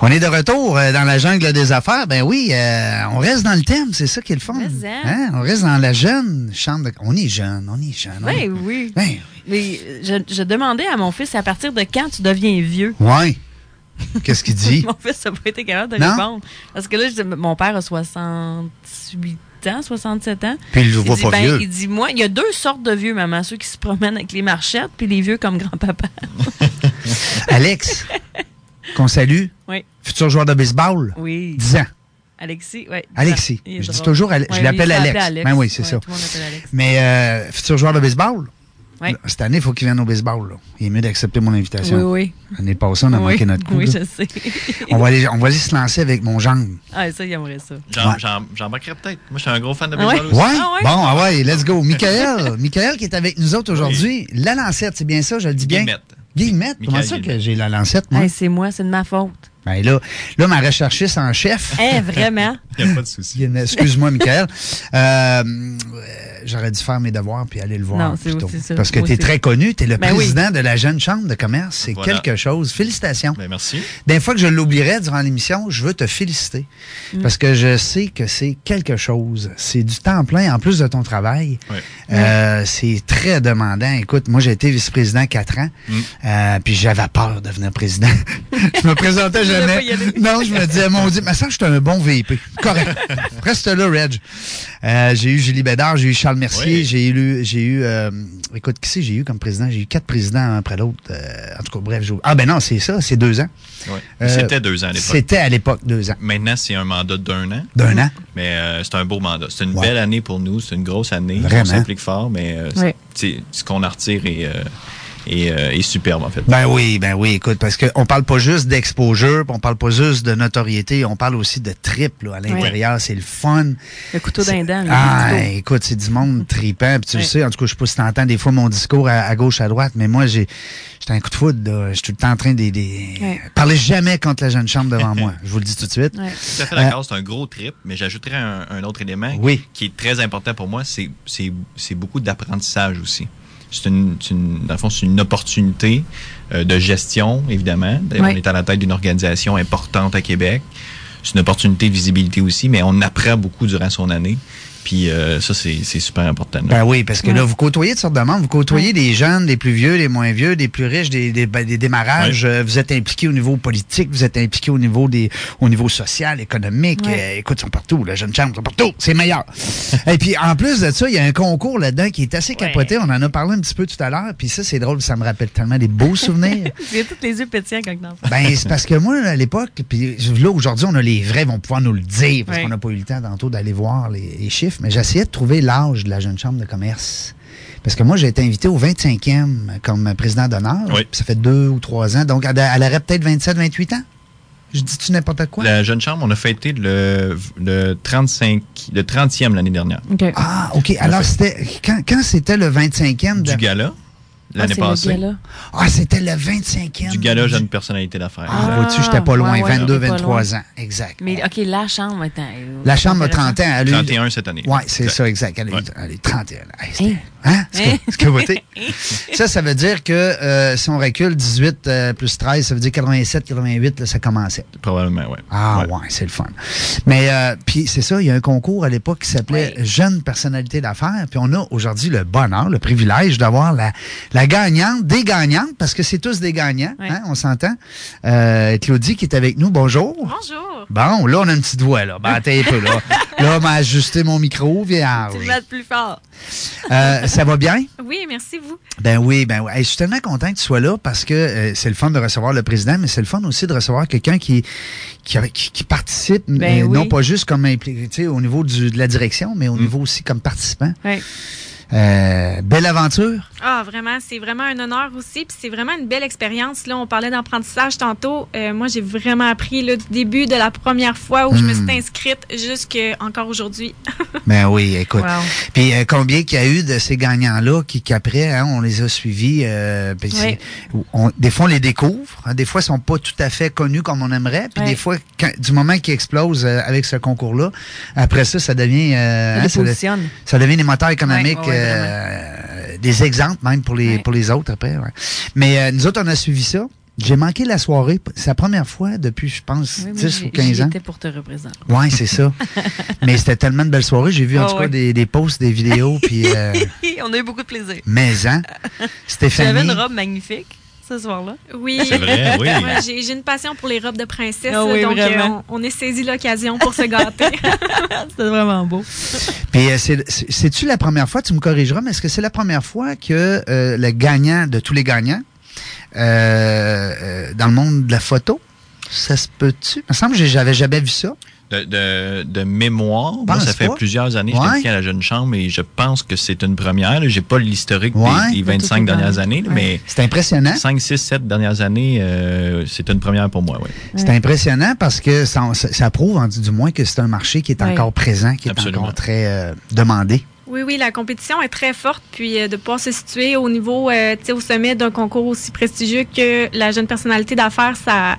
On est de retour euh, dans la jungle des affaires. Ben oui, euh, on reste dans le thème, c'est ça qui est le fun. hein? On reste dans la jeune chambre de... On est jeune, on est jeune. on Ben oui. Ben Mais je, je demandais à mon fils à partir de quand tu deviens vieux? Ouais. Qu'est-ce qu'il dit? mon fils n'a pas été capable de Non? répondre. Parce que là, je dis, mon père a 68 ans, 67 ans. Puis il le voit dit, pas ben, vieux. Il dit, moi, il y a deux sortes de vieux, maman. Ceux qui se promènent avec les marchettes, puis les vieux comme grand-papa. Alex, qu'on salue, Oui. futur joueur de baseball, Oui. 10 ans. Alexis, oui. Alexis. Je dis toujours Ale- je Ouais, l'appelle Alex. Ben oui, c'est Ouais, ça. Tout le monde l'appelle Alex. Mais euh, futur joueur de baseball, Oui. cette année, il faut qu'il vienne au baseball. là. Il est mieux d'accepter mon invitation. Oui, oui. L'année passée, on a oui. manqué notre coup. Oui, là. je sais. on, va aller, on va aller se lancer avec mon gendre. ah, ça, il aimerait ça. Ouais. J'embarquerais peut-être. Moi, je suis un gros fan de Ah ouais? baseball aussi. Ouais? Ah ouais? Bon, ah ouais, let's go. Michael, Michael qui est avec nous autres aujourd'hui. La lancette, c'est bien ça, je le dis bien? Guillemette. Guillemette. Comment ça que j'ai la lancette, moi? Hey, c'est moi, c'est de ma faute. Ben là, là, ma recherchiste en chef. Hein, vraiment? Il n'y a pas de souci. Excuse-moi, Michael. Euh, euh, J'aurais dû faire mes devoirs puis aller le voir. Non, c'est plutôt. aussi ça. Parce que tu es très connu. Tu es le Ben oui. président de la jeune chambre de commerce. C'est Voilà. quelque chose. Félicitations. Ben, merci. Des fois que je l'oublierais durant l'émission, je veux te féliciter. Mm. Parce que je sais que c'est quelque chose. C'est du temps plein en plus de ton travail. Ouais. Euh, c'est très demandant. Écoute, moi, j'ai été vice-président quatre ans. Mm. Euh, puis j'avais peur de devenir président. je me présentais jamais. Non, je me disais, mon Dieu, mais ça, je suis un bon VP. Correct. Reste là, Reg. Euh, j'ai eu Julie Bédard, j'ai eu Charles Mercier, Oui. j'ai eu, j'ai eu, euh, écoute, qui c'est j'ai eu comme président? J'ai eu quatre présidents après l'autre. Euh, en tout cas, bref, j'ai- ah ben non, c'est ça, c'est deux ans. Ouais. Euh, C'était deux ans à l'époque. C'était à l'époque deux ans. Maintenant, c'est un mandat d'un an, D'un an. mais euh, c'est un beau mandat. C'est une belle année pour nous. C'est une grosse année. Vraiment. On s'implique fort, mais euh, c'est- ce qu'on en retire est, euh, est, euh, superbe, en fait. Ben oui, ben oui, écoute, parce qu'on parle pas juste d'exposure, puis on parle pas juste de notoriété, on parle aussi de trip là, à l'intérieur, c'est le fun. Le couteau d'un dent. Ah, écoute, c'est du monde tripant. Puis tu le sais, en tout cas, je sais pas si t'entends des fois mon discours à, à gauche, à droite, mais moi, j'ai j'étais un coup de foudre. là. Je suis tout le temps en train de... Parlez jamais contre la jeune chambre devant moi. Je vous le dis tout de suite. Tout à fait d'accord, c'est un gros trip, mais j'ajouterais un, un autre élément Oui. qui est très important pour moi, c'est beaucoup d'apprentissage aussi. C'est une, une- dans le fond, c'est une opportunité euh, de gestion, évidemment. Oui. On est à la tête d'une organisation importante à Québec. C'est une opportunité de visibilité aussi, mais on apprend beaucoup durant son année. Puis euh, ça, c'est c'est super important. là. Ben oui, parce que là, vous côtoyez de sortes de membres. Vous côtoyez des jeunes, des plus vieux, des moins vieux, des plus riches, des, des, ben, des démarrages. Euh, Vous êtes impliqués au niveau politique, vous êtes impliqués au niveau des au niveau social, économique. Ouais. Euh, écoute, ils sont partout. La jeune chambre, ils sont partout. C'est meilleur. Et puis, en plus de ça, il y a un concours là-dedans qui est assez capoté. On en a parlé un petit peu tout à l'heure. Puis ça, c'est drôle. Ça me rappelle tellement des beaux souvenirs. J'ai tous les yeux pétillants quand dans Ben, c'est parce que moi, à l'époque, puis là, aujourd'hui, on a les vrais, ils vont pouvoir nous le dire, parce Ouais. qu'on n'a pas eu le temps tantôt d'aller voir les, les chiffres, mais j'essayais de trouver l'âge de la jeune chambre de commerce. Parce que moi, j'ai été invité au 25e comme président d'honneur. Oui. Ça fait deux ou trois ans. Donc, elle, elle aurait peut-être 27, 28 ans. Je dis-tu n'importe quoi? La Jeune Chambre, on a fêté le, le 35, le 30e l'année dernière. OK. Ah, OK. Alors, c'était. Quand, quand c'était le 25e? de- Du gala, l'année Ah, c'est le passée. Ah, c'était le 25e. Du gala Jeune Personnalité d'affaires. Ah, Ah, vois-tu, j'étais pas loin. ouais, ouais, 22, t'es pas 23 loin. ans. Exact. Mais OK, la chambre, attends. La chambre a 30 ans. Elle a eu- 31 cette année. Oui, c'est ça, exact. Elle, Ouais. elle est 31. Hey, c'était- Hein? Hein? Hein? c'est capoté. ça, ça veut dire que euh, si on recule 18 euh, plus 13, ça veut dire 87, 88, là, ça commençait. Probablement, oui. Ah ouais, c'est le fun. Mais euh, puis c'est ça, il y a un concours à l'époque qui s'appelait. Jeune personnalité d'affaires. Puis on a aujourd'hui le bonheur, le privilège d'avoir la, la gagnante, des gagnantes, parce que c'est tous des gagnants, Oui. hein, on s'entend. Euh, Claudie qui est avec nous, bonjour. Bonjour. Bon, là, on a une petite voix, là. Ben, attends un peu, là. Là, on m'a ajusté mon micro, vierge. Tu mets plus fort. Euh, ça va bien? Oui, merci vous. Ben oui, ben oui. Hey, je suis tellement content que tu sois là parce que euh, c'est le fun de recevoir le président, mais c'est le fun aussi de recevoir quelqu'un qui, qui, qui, qui participe, Ben euh, oui. non pas juste comme au niveau du, de la direction, mais au Mm. niveau aussi comme participant. Oui. Euh, belle aventure. Ah, vraiment, c'est vraiment un honneur aussi. Puis c'est vraiment une belle expérience. Là, on parlait d'apprentissage tantôt. Euh, moi, j'ai vraiment appris là, du début de la première fois où je me Hmm. suis inscrite jusqu'à encore aujourd'hui. Ben oui, écoute. Wow. Puis euh, combien qu'il y a eu de ces gagnants-là qui, qu'après, hein, on les a suivis. euh, puis Oui. c'est- on- des fois, on les découvre. hein, des fois, ils sont pas tout à fait connus comme on aimerait. Puis des fois, quand- du moment qu'ils explosent euh, avec ce concours-là, après ça, ça devient, euh, Ça hein, les ça, ça devient des moteurs économiques, euh, des exemples même pour les Ouais. pour les autres après. ouais. Mais euh, nous autres, on a suivi ça. J'ai manqué la soirée. C'est la première fois depuis, je pense, Oui, moi, 10 ou j'y- 15 j'y ans. étais pour te représenter. Ouais, c'est ça. Mais c'était tellement de belles soirées. J'ai vu en Ah tout cas des, des posts, des vidéos, puis euh, On a eu beaucoup de plaisir. maison. J'avais Stéphanie. une robe magnifique ce soir-là. Oui. C'est vrai, oui. Moi, j'ai j'ai une passion pour les robes de princesse. Ah oui, donc, euh, on, on a saisi l'occasion pour se gâter. C'était vraiment beau. Puis euh, c'est- c'est- c'est-tu la première fois, tu me corrigeras, mais est-ce que c'est la première fois que euh, le gagnant de tous les gagnants dans le monde de la photo, ça se peut-tu? Il me semble que j'avais jamais vu ça. De, de, de mémoire, moi, ça fait pas? plusieurs années que je Ouais. suis à la Jeune Chambre et je pense que c'est une première. là. J'ai pas l'historique des- Ouais. des, De toutes 25 les dernières années, Ouais. mais C'est impressionnant. 5, 6, 7 dernières années, euh, c'est une première pour moi. Oui. C'est impressionnant parce que ça, ça- ça prouve, en- du moins, que c'est un marché qui est Ouais. encore présent, qui est Absolument. encore très euh, demandé. Oui, oui, la compétition est très forte. Puis euh, de pouvoir se situer au niveau, euh, tu sais, au sommet d'un concours aussi prestigieux que la jeune personnalité d'affaires, ça,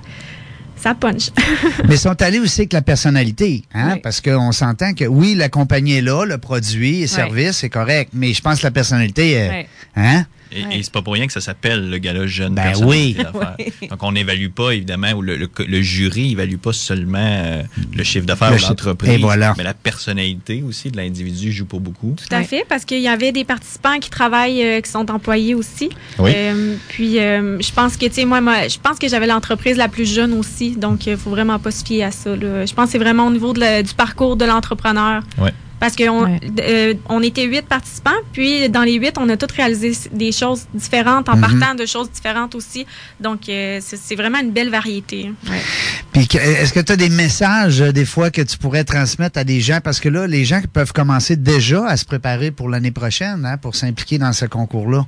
ça punch. Mais ils sont allés aussi avec la personnalité, hein? Oui. Parce qu'on s'entend que oui, la compagnie est là, le produit, le service, c'est correct, mais je pense que la personnalité, hein? Et, Ouais. et c'est pas pour rien que ça s'appelle le gala jeune Ben oui. Donc on n'évalue pas évidemment ou le, le, le jury évalue pas seulement euh, le chiffre d'affaires Le chiffre. l'entreprise, Et voilà. mais la personnalité aussi de l'individu joue pour beaucoup. Tout à Ouais. fait, parce qu'il y avait des participants qui travaillent, euh, qui sont employés aussi. Oui. Euh, puis, euh, je pense que, tu sais, moi, moi, je pense que j'avais l'entreprise la plus jeune aussi, donc il faut vraiment pas se fier à ça. là. Je pense que c'est vraiment au niveau de la- du parcours de l'entrepreneur. Ouais. Parce qu'on Ouais. euh, on était huit participants, puis dans les huit, on a tous réalisé des choses différentes en Mhm. partant de choses différentes aussi. Donc, euh, c'est vraiment une belle variété. Puis que- est-ce que tu as des messages euh, des fois que tu pourrais transmettre à des gens? Parce que là, les gens peuvent commencer déjà à se préparer pour l'année prochaine, hein, pour s'impliquer dans ce concours-là.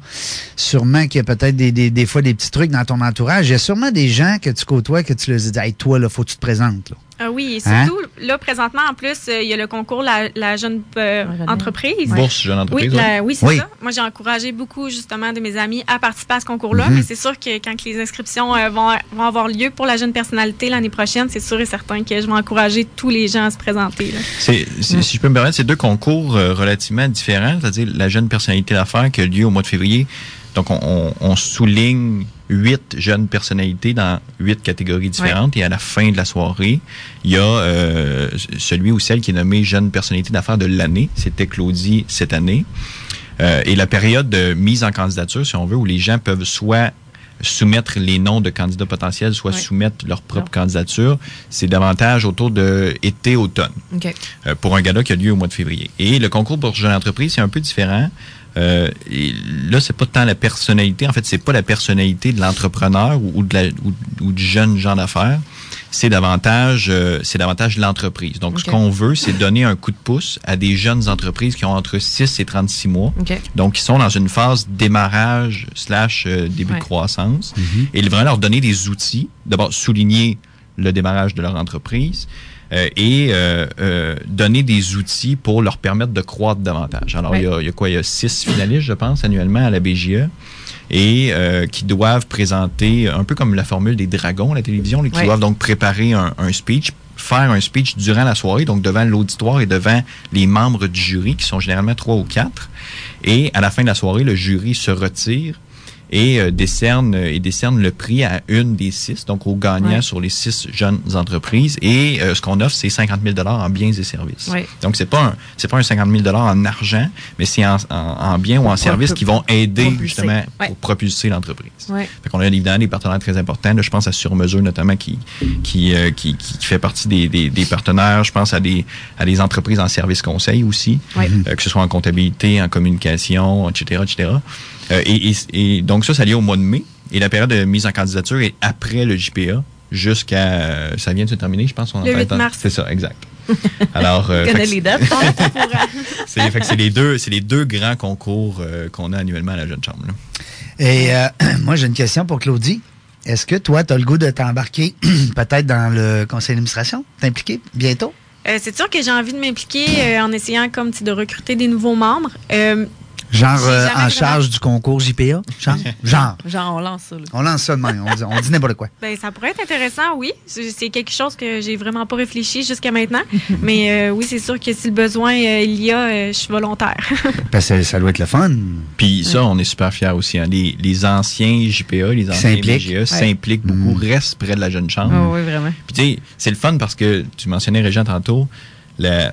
Sûrement qu'il y a peut-être des, des, des fois des petits trucs dans ton entourage. Il y a sûrement des gens que tu côtoies que tu leur dis Hey, toi, là, faut que tu te présentes. Là. Ah oui, et Hein? surtout, là, présentement, en plus, euh, il y a le concours La, la jeune euh, entreprise. Bourse jeune Oui, entreprise. ouais. la- oui c'est Oui. ça. Moi, j'ai encouragé beaucoup, justement, de mes amis à participer à ce concours-là. Mhm. Mais c'est sûr que quand les inscriptions euh, vont, vont avoir lieu pour la jeune personnalité l'année prochaine, c'est sûr et certain que je vais encourager tous les gens à se présenter. là. C'est- c'est- Si je peux me permettre, c'est deux concours euh, relativement différents, c'est-à-dire la jeune personnalité d'affaires qui a lieu au mois de février. Donc, on, on- on souligne huit jeunes personnalités dans huit catégories différentes. Et à la fin de la soirée, il y a euh, celui ou celle qui est nommé jeune personnalité d'affaires de l'année. C'était Claudie cette année. Euh, et la période de mise en candidature, si on veut, où les gens peuvent soit soumettre les noms de candidats potentiels, soit soumettre leur propre Non. candidature, c'est davantage autour de été-automne euh, pour un gala qui a lieu au mois de février. Et le concours pour jeune entreprise, c'est un peu différent. Euh, et là, c'est pas tant la personnalité. En fait, c'est pas la personnalité de l'entrepreneur ou, ou de la, ou, ou du jeune genre d'affaires. C'est davantage, euh, c'est davantage l'entreprise. Donc, ce qu'on veut, c'est donner un coup de pouce à des jeunes entreprises qui ont entre 6 et 36 mois. OK. Donc, qui sont dans une phase démarrage slash euh, début Ouais. de croissance. Et vraiment leur donner des outils. D'abord, souligner le démarrage de leur entreprise. Euh, et euh, euh, donner des outils pour leur permettre de croître davantage. Alors, il, y a, il y a quoi? Il y a six finalistes, je pense, annuellement à la BGE et qui doivent présenter, un peu comme la formule des dragons à la télévision, qui doivent donc préparer un, un speech, faire un speech durant la soirée, donc devant l'auditoire et devant les membres du jury, qui sont généralement trois ou quatre. Et à la fin de la soirée, le jury se retire et euh, décerne et décerne le prix à une des six, donc au gagnant Ouais. sur les six jeunes entreprises. Et euh, ce qu'on offre, c'est 50 000 dollars en biens et services. Ouais. Donc c'est pas un c'est pas un 50 000 dollars en argent, mais c'est en, en, en biens ou en services qui vont aider propulser. justement Ouais. pour propulser l'entreprise. Fait qu'on a évidemment des partenaires très importants. Là, je pense à Surmesure notamment qui qui, euh, qui, qui qui fait partie des, des, des partenaires. Je pense à des à des entreprises en service conseil aussi, euh, que ce soit en comptabilité, en communication, etc., etc. Euh, et, et, et donc ça, ça lié au mois de mai. Et la période de mise en candidature est après le JPA jusqu'à euh, ça vient de se terminer, je pense. on en Le fait 8 un- mars. C'est ça, exact. Alors, euh, les dates? c'est c'est les deux, c'est les deux grands concours euh, qu'on a annuellement à la Jeune Chambre. là. Et euh, moi, j'ai une question pour Claudie. Est-ce que toi, tu as le goût de t'embarquer peut-être dans le conseil d'administration? T'impliquer bientôt? Euh, c'est sûr que j'ai envie de m'impliquer euh, en essayant comme de recruter des nouveaux membres. Genre euh, en charge du concours JPA? Genre? Genre. Genre, on lance ça. Là. On lance ça de même. On dit, on dit n'importe quoi. ben, ça pourrait être intéressant, oui. C'est quelque chose que j'ai vraiment pas réfléchi jusqu'à maintenant. Mais euh, oui, c'est sûr que si le besoin euh, il y a, euh, je suis volontaire. Parce que ça doit être le fun. Puis ça, on est super fiers aussi. hein. Les, les anciens JPA, les anciens S'impliquent. BGA s'impliquent beaucoup, restent près de la Jeune Chambre. Ah oui, vraiment. Puis tu sais, c'est le fun parce que tu mentionnais Régent tantôt, le-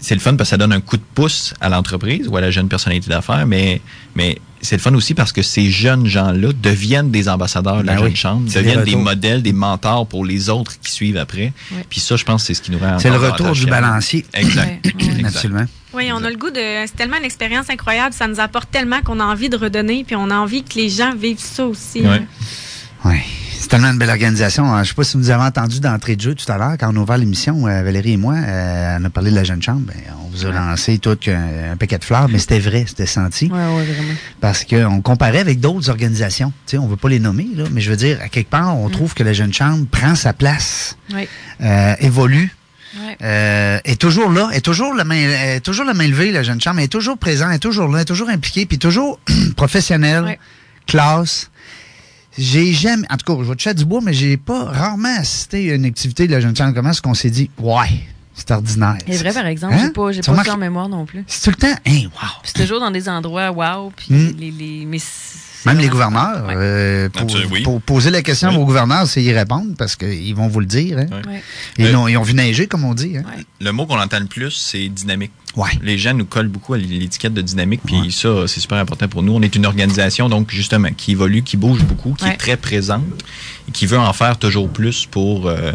c'est le fun parce que ça donne un coup de pouce à l'entreprise ou à la jeune personnalité d'affaires, mais, mais c'est le fun aussi parce que ces jeunes gens-là deviennent des ambassadeurs de la Ben jeune oui. chambre, C'est deviennent des modèles, des mentors pour les autres qui suivent après. Puis ça, je pense, c'est ce qui nous rend C'est le retour du balancier. Exact. Absolument. oui, on a le goût de. C'est tellement une expérience incroyable. Ça nous apporte tellement qu'on a envie de redonner. Puis on a envie que les gens vivent ça aussi. Ouais. hein. Oui. C'est tellement une belle organisation. Je ne sais pas si vous avez entendu d'entrée de jeu tout à l'heure, quand on a ouvert l'émission, euh, Valérie et moi, euh, on a parlé de la jeune chambre. Ben, on vous a lancé tout un, paquet de fleurs, mais c'était vrai, c'était senti. Ouais, ouais, vraiment. Parce qu'on comparait avec d'autres organisations. Tu sais, on veut pas les nommer, là, mais je veux dire, à quelque part, on trouve que la jeune chambre prend sa place, Ouais. euh, évolue. Ouais. Euh, est toujours là, est toujours la main, est toujours la main levée, la jeune chambre, est toujours présente, est toujours là, est toujours impliquée, puis toujours professionnelle, Ouais. classe. J'ai jamais, en tout cas, je vais toucher à du bois, mais j'ai pas rarement assisté à une activité de la jeune chambre. Comment est-ce qu'on s'est dit, ouais, c'est ordinaire. C'est vrai, par exemple, Hein? j'ai pas, j'ai pas ça en mémoire non plus. C'est tout le temps, hein, wow. C'est toujours dans des endroits wow, puis Mm. les, les, mais Même les gouverneurs, Ouais. euh, pour, Absolument, oui. pour poser la question Oui. aux gouverneurs, c'est y répondre parce qu'ils vont vous le dire. Hein. Ils, ont, ils ont vu neiger, comme on dit. Hein. Le mot qu'on entend le plus, c'est dynamique. Ouais. Les gens nous collent beaucoup à l'étiquette de dynamique, puis ça, c'est super important pour nous. On est une organisation, donc, justement, qui évolue, qui bouge beaucoup, qui est très présente et qui veut en faire toujours plus pour, euh,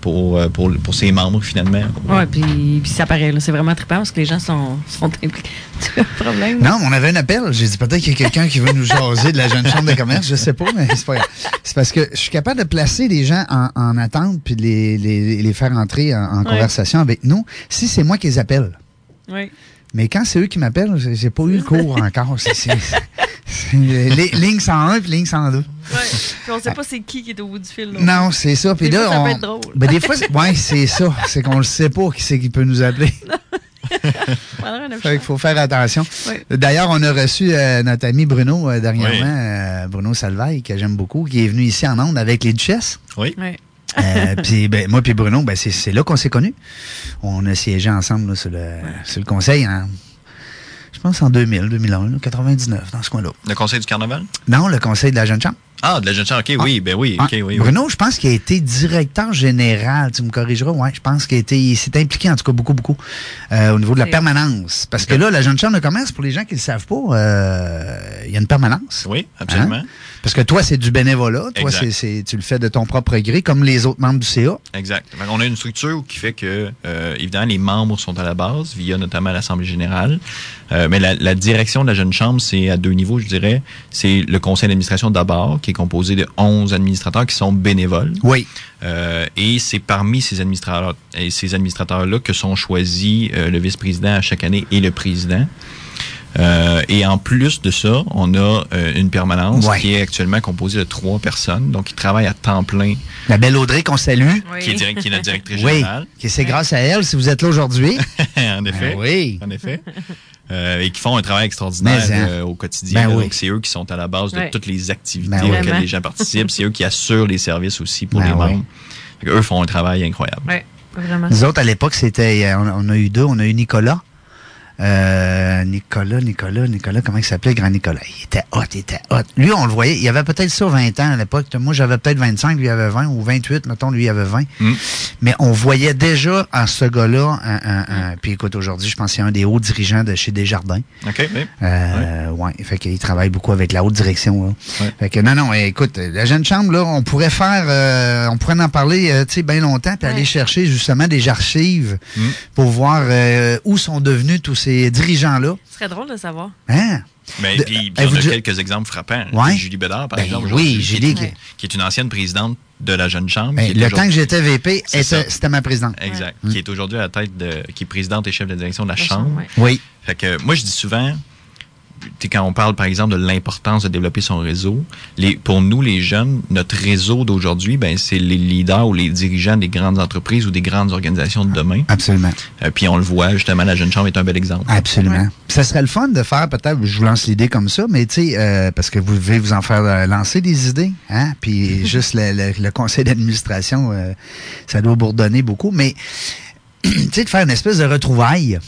pour, euh, pour, pour ses membres, finalement. Ouais, puis, puis ça paraît, là, c'est vraiment trippant parce que les gens sont, sont impliqués. Tu as un problème? Non, mais on avait un appel. J'ai dit peut-être qu'il y a quelqu'un qui veut nous jaser de la jeune chambre de commerce. Je sais pas, mais c'est pas grave. C'est parce que je suis capable de placer les gens en, en attente puis de les, les, les faire entrer en, en Ouais. conversation avec nous si c'est moi qui les appelle. Oui. Mais quand c'est eux qui m'appellent, j'ai pas eu le cours encore. C'est- ligne 101 puis ligne 102. Ouais. Puis on sait pas c'est qui qui est au bout du fil. là. Non, c'est ça. Puis Des là, fois, ça on... peut être drôle. Ben, des fois, c'est- ouais, c'est ça. C'est qu'on le sait pas qui c'est qui peut nous appeler. Fait qu'il faut faire attention. D'ailleurs, on a reçu euh, notre ami Bruno euh, dernièrement, Oui. euh, Bruno Salvaille, que j'aime beaucoup, qui est venu ici en Onde avec les duchesses. Oui. Ouais. Euh, puis ben, moi puis Bruno, ben, c'est, là qu'on s'est connus. On a siégé ensemble là, sur, le, sur le conseil en, je pense en 2000, 2001, là, 99, dans ce coin-là. Le conseil du carnaval? Non, le conseil de la jeune chambre. Ah, de la jeune chambre. OK, oui, ben oui. Ah, OK, oui, oui. Bruno, je pense qu'il a été directeur général, tu me corrigeras, ouais, je pense qu'il a été, il s'est impliqué en tout cas beaucoup, beaucoup euh, au niveau de la permanence. Parce que là, la jeune chambre de commerce, pour les gens qui ne le savent pas, euh, il y a une permanence. Oui, absolument. Hein? Parce que toi, c'est du bénévolat. Toi, c'est, tu le fais de ton propre gré, comme les autres membres du CA. Exact. On a une structure qui fait que, euh, évidemment, les membres sont à la base, via notamment l'Assemblée générale. Euh, mais la, la direction de la Jeune Chambre, c'est à deux niveaux, je dirais. C'est le conseil d'administration d'abord, qui est composé de 11 administrateurs qui sont bénévoles. Oui. Euh, et c'est parmi ces administrateurs et ces administrateurs-là que sont choisis euh, le vice-président à chaque année et le président. Euh, et en plus de ça, on a euh, une permanence Ouais. qui est actuellement composée de trois personnes, donc qui travaillent à temps plein, La belle Audrey qu'on salue. Oui. qui, est direct- qui est notre directrice Oui. générale. Que c'est grâce à elle si vous êtes là aujourd'hui. en effet. Ben oui. En effet. Euh, et qui font un travail extraordinaire Mais, hein. euh, au quotidien. Ben oui. Donc, c'est eux qui sont à la base de toutes les activités Ben auxquelles les gens participent. C'est eux qui assurent les services aussi pour Ben les membres. Eux font un travail incroyable. Vraiment. Nous autres, à l'époque, c'était. euh, On, on a eu deux. On a eu Nicolas. Euh, Nicolas, Nicolas, Nicolas, comment il s'appelait, grand Nicolas? Il était hot, il était hot. Lui, on le voyait, il avait peut-être ça 20 ans à l'époque. Moi, j'avais peut-être 25, lui il avait 20, ou 28, mettons, lui il avait 20. Mm. Mais on voyait déjà en ce gars-là, un, un- un- puis écoute, aujourd'hui, je pense qu'il y a un des hauts dirigeants de chez Desjardins. OK, oui. Euh, ouais. Fait qu'il travaille beaucoup avec la haute direction. Là. Ouais. Fait que non, non, écoute, la jeune chambre, là, on pourrait faire, euh, on pourrait en parler, euh, tu sais, bien longtemps, puis Ouais. aller chercher justement des archives Mm. pour voir euh, où sont devenus tous ces ces dirigeants-là. Ce serait drôle de savoir. Hein? Mais De- puis, puis on vous a quelques exemples frappants. Ouais. Julie Bédard, par Ben exemple. oui, Julie Qui, est une ancienne présidente de la Jeune Chambre. Ben, le temps que j'étais VP, c'était ma présidente. Exact. Ouais. Qui est aujourd'hui à la tête de. qui est présidente et chef de direction de la, La Chambre. Chambre, ouais. Oui. Fait que moi, je dis souvent, quand on parle, par exemple, de l'importance de développer son réseau, les, pour nous, les jeunes, notre réseau d'aujourd'hui, ben, c'est les leaders ou les dirigeants des grandes entreprises ou des grandes organisations de demain. Absolument. Euh, puis on le voit, justement, la Jeune Chambre est un bel exemple. Absolument. Ouais. Ça serait le fun de faire peut-être, je vous lance l'idée comme ça, mais tu sais, euh, parce que vous devez vous en faire euh, lancer des idées, hein, puis juste le, le- le conseil d'administration, euh, ça doit bourdonner beaucoup, mais tu sais, de faire une espèce de retrouvaille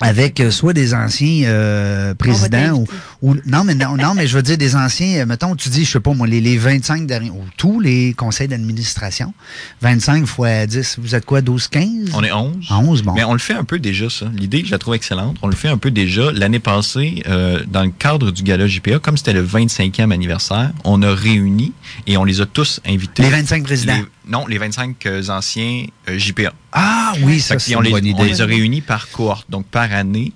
avec euh, soit des anciens euh, présidents ou. Ou non mais non non mais je veux dire des anciens euh, mettons tu dis je sais pas moi les, les 25 derniers ou tous les conseils d'administration 25 fois 10 vous êtes quoi 12 15 On est 11. 11 bon Mais on le fait un peu déjà, ça. L'idée, je la trouve excellente. On le fait un peu déjà. L'année passée, euh, dans le cadre du gala JPA, comme c'était le 25e anniversaire, on a réuni et on les a tous invités. les 25 présidents Les- non, les 25 euh, anciens euh, JPA. Ah oui, ça c'est une les, bonne on les a réunis par cohorte. Donc, par année,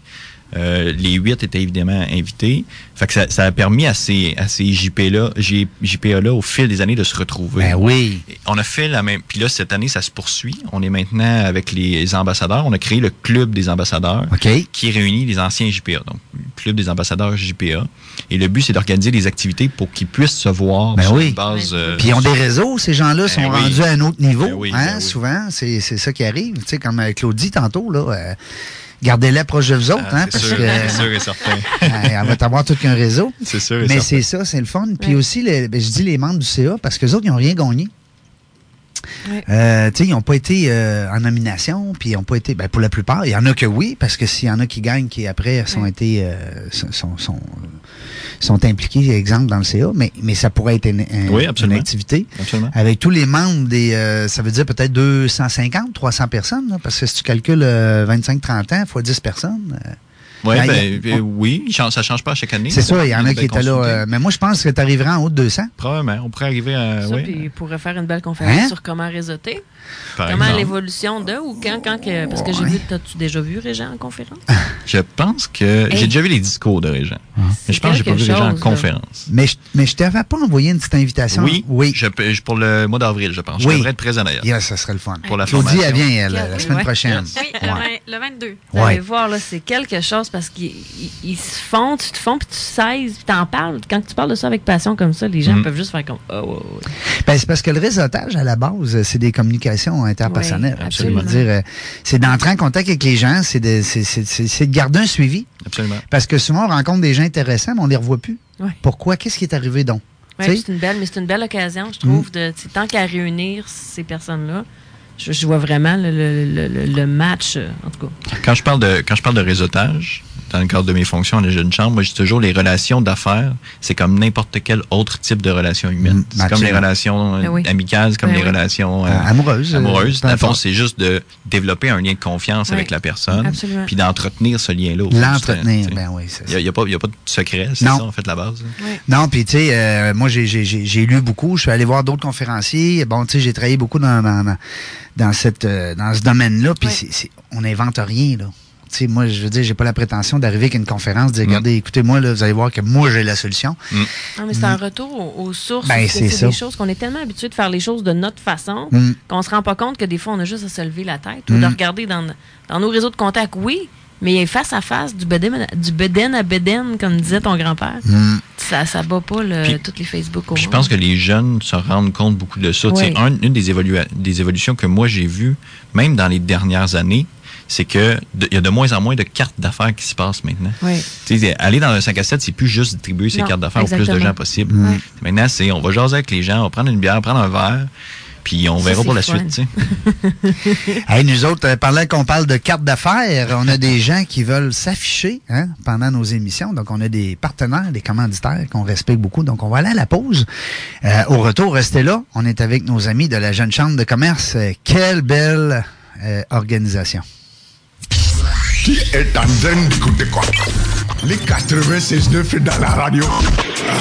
euh, les huit étaient évidemment invités. Fait que ça, ça a permis à ces, à ces JPA-là, JPA-là, au fil des années, de se retrouver. Ben oui. On a fait la même. Puis là, cette année, ça se poursuit. On est maintenant avec les ambassadeurs. On a créé le club des ambassadeurs OK. qui réunit les anciens JPA. Donc, le club des ambassadeurs JPA. Et le but, c'est d'organiser des activités pour qu'ils puissent se voir Ben sur oui. une base. euh, Puis ils ont des réseaux, ces gens-là sont oui. rendus à un autre niveau. Ben oui, hein, ben oui. Souvent, c'est c'est ça qui arrive. Tu sais, comme euh, Claudie tantôt, là, euh, gardez-la proche de vous autres, ah, hein, c'est parce sûr, que c'est sûr et certain. elle va t'avoir tout qu'un réseau. c'est sûr et Mais certain. c'est ça, c'est le fun. Puis Ouais. aussi, ben, je dis les membres du CA parce que les autres, ils n'ont rien gagné. Ouais. Euh, ils n'ont pas été euh, en nomination, puis ils n'ont pas été. Ben, pour la plupart, il y en a que oui, parce que s'il y en a qui gagnent, qui après sont Ouais. été euh, sont, sont, impliqués, exemple, dans le CA, mais, mais ça pourrait être une, Oui, activité. Absolument. Avec tous les membres des. euh, ça veut dire peut-être 250, 300 personnes, là, parce que si tu calcules euh, 25-30 ans fois 10 personnes. Ouais, Ben, ben, euh, oui, ça change pas à chaque année. c'est ça, il y en a qui étaient là. euh, mais moi, je pense que tu arriverais en haut de 200. Probablement, on pourrait arriver à. Ça, oui, puis il pourrait faire une belle conférence Hein? sur comment réseauter. Par comment l'évolution de ou quand, quand que. Parce que j'ai vu, t'as-tu déjà vu Régent en conférence? Je pense que j'ai déjà vu les discours de Régent. Mais C'est je pense que j'ai pas vu Régent en conférence. Mais je, mais je t'avais pas envoyé une petite invitation. Oui, Oui. Je, peux- je- pour le mois d'avril, je pense. Je Oui. devrais être présent d'ailleurs. Yeah, ça serait le fun. Pour la Claudie, elle vient, elle, la semaine ouais. prochaine. Oui, le, Ouais. vingt- le 22. Vous Ouais. allez voir, là, c'est quelque chose parce qu'ils ils- ils se font, tu te font, puis tu saises, puis t'en parles. Quand tu parles de ça avec passion comme ça, les gens Mm. peuvent juste faire comme Ah, ouais, ouais, ouais. Ben, c'est parce que le réseautage, à la base, c'est des communications interpersonnelles. Oui, Je veux absolument. dire, euh, c'est d'entrer en contact avec les gens, c'est de, c'est, c'est- c'est- c'est de garder un suivi. Absolument. Parce que souvent, on rencontre des gens intéressants, mais on les revoit plus. Pourquoi? Qu'est-ce qui est arrivé donc? Puis c'est une belle, mais c'est une belle occasion, je trouve, de tu sais, tant qu'à réunir ces personnes-là. Je, je vois vraiment le, le- le- le- le match, euh, en tout cas. Quand je parle de quand je parle de réseautage, dans le cadre de mes fonctions à la jeune chambre, moi je dis toujours les relations d'affaires, c'est comme n'importe quel autre type de relation humaine. Mm, c'est comme les relations euh, Ben oui. amicales, c'est comme Ben les oui. relations euh, Euh, amoureuse. amoureuses. peu Dans le fond, c'est juste de développer un lien de confiance Oui. avec la personne, Absolument. puis d'entretenir ce lien-là. L'entretenir, ben oui, c'est Il ça. n'y a, pas- il y a pas de secret, c'est Non. ça en fait la base. Non, puis tu sais, euh, moi j'ai, lu beaucoup, je suis allé voir d'autres conférenciers. Bon, tu sais, j'ai travaillé beaucoup dans, dans, cette, euh, dans ce domaine-là, puis on n'invente rien, là. Sais, moi, je veux dire, j'ai pas la prétention d'arriver avec une conférence, de dire, Mm. écoutez-moi, là, vous allez voir que moi, j'ai la solution. Non, mais c'est un retour aux, aux sources. Ben, c'est des choses qu'on est tellement habitué de faire les choses de notre façon Mm. qu'on se rend pas compte que des fois, on a juste à se lever la tête ou de Mm. regarder dans, dans nos réseaux de contacts, oui, mais face à face, du beden, du beden à beden, comme disait ton grand-père, Mm. ça ça bat pas le, Puis- toutes les Facebook au je pense que les jeunes se rendent compte beaucoup de ça. Oui. un- une des, des évolutions que moi j'ai vues, même dans les dernières années, c'est que il y a de moins en moins de cartes d'affaires qui se passent maintenant. Oui. Tu sais, aller dans un 5 à 7, c'est plus juste distribuer ces cartes d'affaires au plus de gens possible. Mm. Maintenant, c'est on va jaser avec les gens, on va prendre une bière, prendre un verre, puis on verra pour la fun. suite. Hey, nous autres, euh, pendant qu'on parle de carte d'affaires, on a des gens qui veulent s'afficher hein, pendant nos émissions. Donc, on a des partenaires, des commanditaires qu'on respecte beaucoup. Donc, on va aller à la pause. Euh, au retour, restez là. On est avec nos amis de la Jeune Chambre de commerce. Euh, quelle belle euh, organisation. Qui est en train d'écouter quoi? Les 96.9 dans la radio.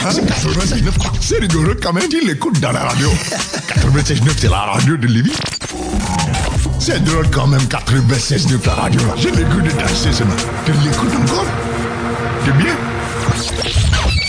Ah, c'est 96.9 quoi? C'est rigolo quand même. Qui l'écoute dans la radio 96.9 c'est la radio de Lévis. C'est drôle quand même, 96 de ta radio. J'ai le goût de danser ce matin. Tu l'écoutes encore? C'est bien?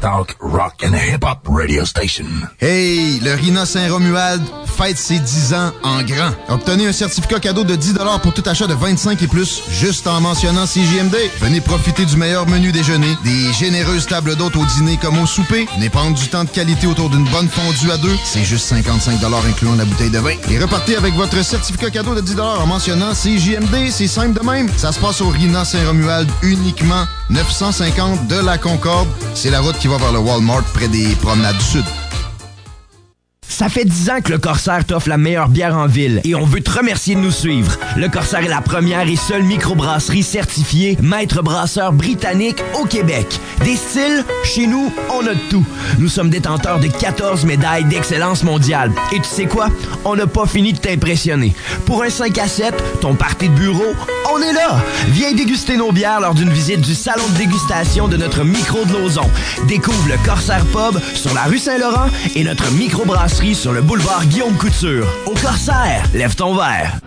Talk, rock and hip-hop radio station. Hey, le Rina Saint-Romuald fête ses 10 ans en grand. Obtenez un certificat cadeau de 10 pour tout achat de 25 et plus, juste en mentionnant CJMD. Venez profiter du meilleur menu déjeuner, des généreuses tables d'hôtes au dîner comme au souper, venez prendre du temps de qualité autour d'une bonne fondue à deux, c'est juste 55 incluant la bouteille de vin. Et repartez avec votre certificat cadeau de 10 en mentionnant CJMD, c'est simple de même. Ça se passe au Rina Saint-Romuald uniquement 950 de la Concorde. C'est la route qui va vers le Walmart près des promenades du Sud. Ça fait 10 ans que le Corsaire t'offre la meilleure bière en ville et on veut te remercier de nous suivre. Le Corsaire est la première et seule microbrasserie certifiée maître brasseur britannique au Québec. Des styles, chez nous, on a de tout. Nous sommes détenteurs de 14 médailles d'excellence mondiale. Et tu sais quoi? On n'a pas fini de t'impressionner. Pour un 5 à 7, ton party de bureau, on est là! Viens déguster nos bières lors d'une visite du salon de dégustation de notre micro de Lauson. Découvre le Corsaire Pub sur la rue Saint-Laurent et notre microbrasserie sur le boulevard Guillaume Couture. Au Corsaire, lève ton verre.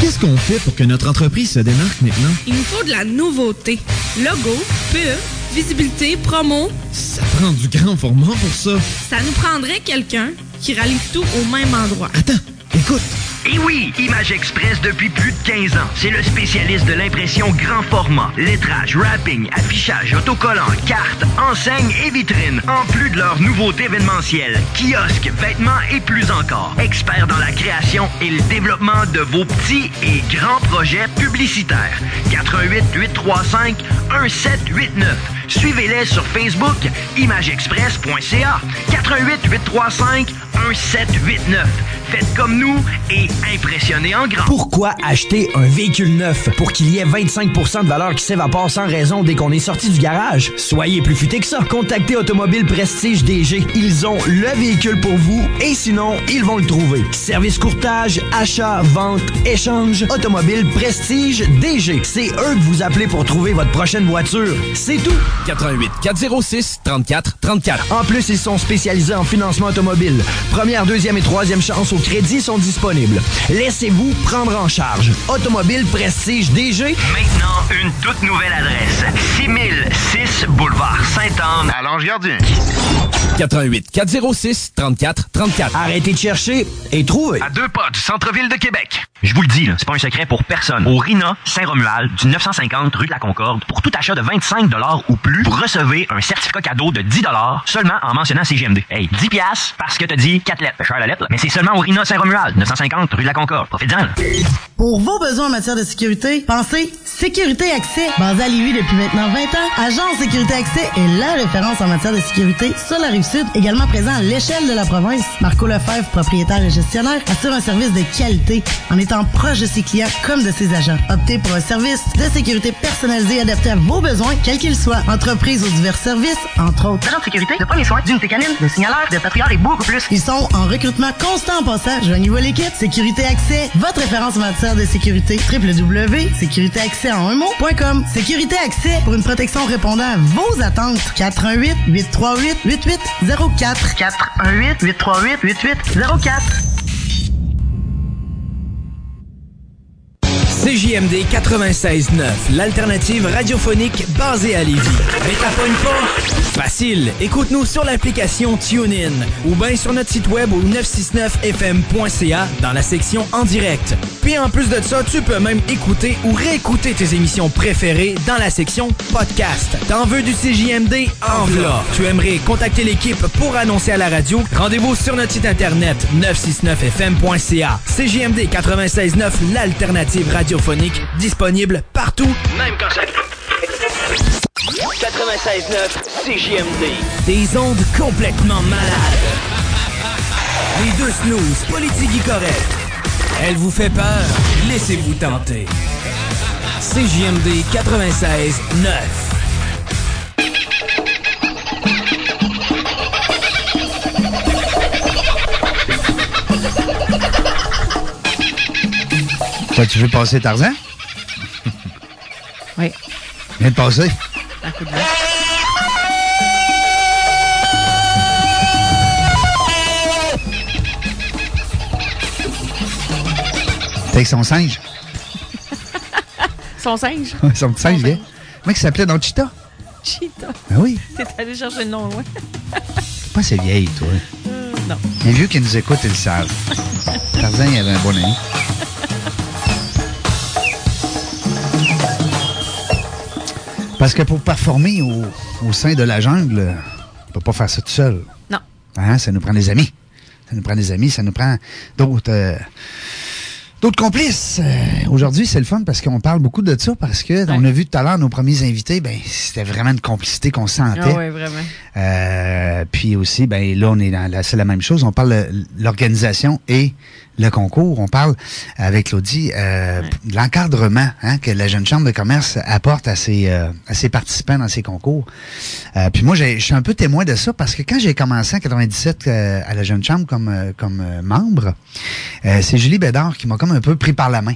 Qu'est-ce qu'on fait pour que notre entreprise se démarque maintenant? Il nous faut de la nouveauté. Logo, pub, visibilité, promo. Ça prend du grand format pour ça. Ça nous prendrait quelqu'un qui rallie tout au même endroit. Attends, écoute. Et oui, Image Express depuis plus de 15 ans. C'est le spécialiste de l'impression grand format, lettrage, wrapping, affichage, autocollant, cartes, enseignes et vitrines, en plus de leurs nouveautés événementielles, kiosques, vêtements et plus encore. Experts dans la création et le développement de vos petits et grands projets publicitaires. 88 835 1789. Suivez-les sur Facebook, imageexpress.ca. 88 835 1789. Faites comme nous et impressionnez en grand. Pourquoi acheter un véhicule neuf? Pour qu'il y ait 25% de valeur qui s'évapore sans raison dès qu'on est sorti du garage? Soyez plus futé que ça. Contactez Automobile Prestige DG. Ils ont le véhicule pour vous et sinon, ils vont le trouver. Service courtage, achat, vente, échange, Automobile Prestige DG. C'est eux que vous appelez pour trouver votre prochaine voiture. C'est tout. 88 406 34 34. En plus, ils sont spécialisés en financement automobile. Première, deuxième et troisième chance au crédit sont disponibles. Laissez-vous prendre en charge. Automobile Prestige DG. Maintenant, une toute nouvelle adresse. 6006 Boulevard Sainte-Anne à Lange-Gardien. 88 406 34 34. Arrêtez de chercher et trouvez. À deux pas du centre-ville de Québec. Je vous le dis, c'est pas un secret pour personne. Au RINA Saint-Romuald, du 950 rue de la Concorde, pour tout achat de 25 ou plus, vous recevez un certificat cadeau de 10 seulement en mentionnant CGMD. Hey, 10 piastres parce que t'as dit 4 lettres. Cher la lettre, là. mais c'est seulement au RINA Saint-Romuald, 950 rue de la Concorde. Profitez-en. Pour vos besoins en matière de sécurité, pensez Sécurité Accès, basé à Lévis depuis maintenant 20 ans. Agence Sécurité Accès est la référence en matière de sécurité sur la rive sud, également présent à l'échelle de la province. Marco Lefebvre, propriétaire et gestionnaire, assure un service de qualité en étant proche de ses clients comme de ses agents. Optez pour un service de sécurité personnalisé adapté à vos besoins, quels qu'ils soient. Entreprise aux divers services, entre autres. Agent de sécurité, de premiers soins, d'unité canine, de signaleur, de patrouilleur et beaucoup plus. Ils sont en recrutement constant en passant. Joignez-vous l'équipe. Sécurité Accès, votre référence en matière de sécurité. www.sécuritéaccès en un mot.com. Sécurité Accès pour une protection répondant à vos attentes. 418 838 8804 418 838 8804 CJMD 96.9, l'alternative radiophonique basée à Lévis. Mais pas? Facile, écoute-nous sur l'application TuneIn ou bien sur notre site web au 969fm.ca dans la section en direct. Puis en plus de ça, tu peux même écouter ou réécouter tes émissions préférées dans la section podcast. T'en veux du CJMD? En v'là. Tu aimerais contacter l'équipe pour annoncer à la radio? Rendez-vous sur notre site internet 969fm.ca. CJMD 96.9, l'alternative radiophonique disponible partout, même quand ça... 96.9 CJMD. Des ondes complètement malades. Les deux snooze, politique correct. Elle vous fait peur? Laissez-vous tenter. CJMD 96.9. Toi, tu veux passer Tarzan? Oui. Viens de passer. Un coup de avec son singe? Son singe? son petit singe, viens. Comment il s'appelait dans Cheetah? Cheetah. Ben oui. T'es allé chercher le nom loin. T'es pas assez vieille, toi. Euh, non. Les vieux qui nous écoutent, ils le savent. Tarzan, il avait un bon ami. Parce que pour performer au, au sein de la jungle, on peut pas faire ça tout seul. Non. Hein, ça nous prend des amis. Ça nous prend des amis, ça nous prend d'autres euh, d'autres complices. Euh, Aujourd'hui, c'est le fun parce qu'on parle beaucoup de ça parce que on a vu tout à l'heure nos premiers invités, ben c'était vraiment une complicité qu'on sentait. Ah oui, vraiment. Euh, puis aussi, ben là, on est dans la, c'est la même chose. On parle de l'organisation et le concours. On parle avec Claudie euh, de l'encadrement hein, que la jeune chambre de commerce apporte à ses, euh, à ses participants dans ses concours. Euh, puis moi, j'ai- je suis un peu témoin de ça parce que quand j'ai commencé en 97 euh, à la jeune chambre comme, euh, comme euh, membre, euh, c'est Julie Bédard qui m'a comme un peu pris par la main.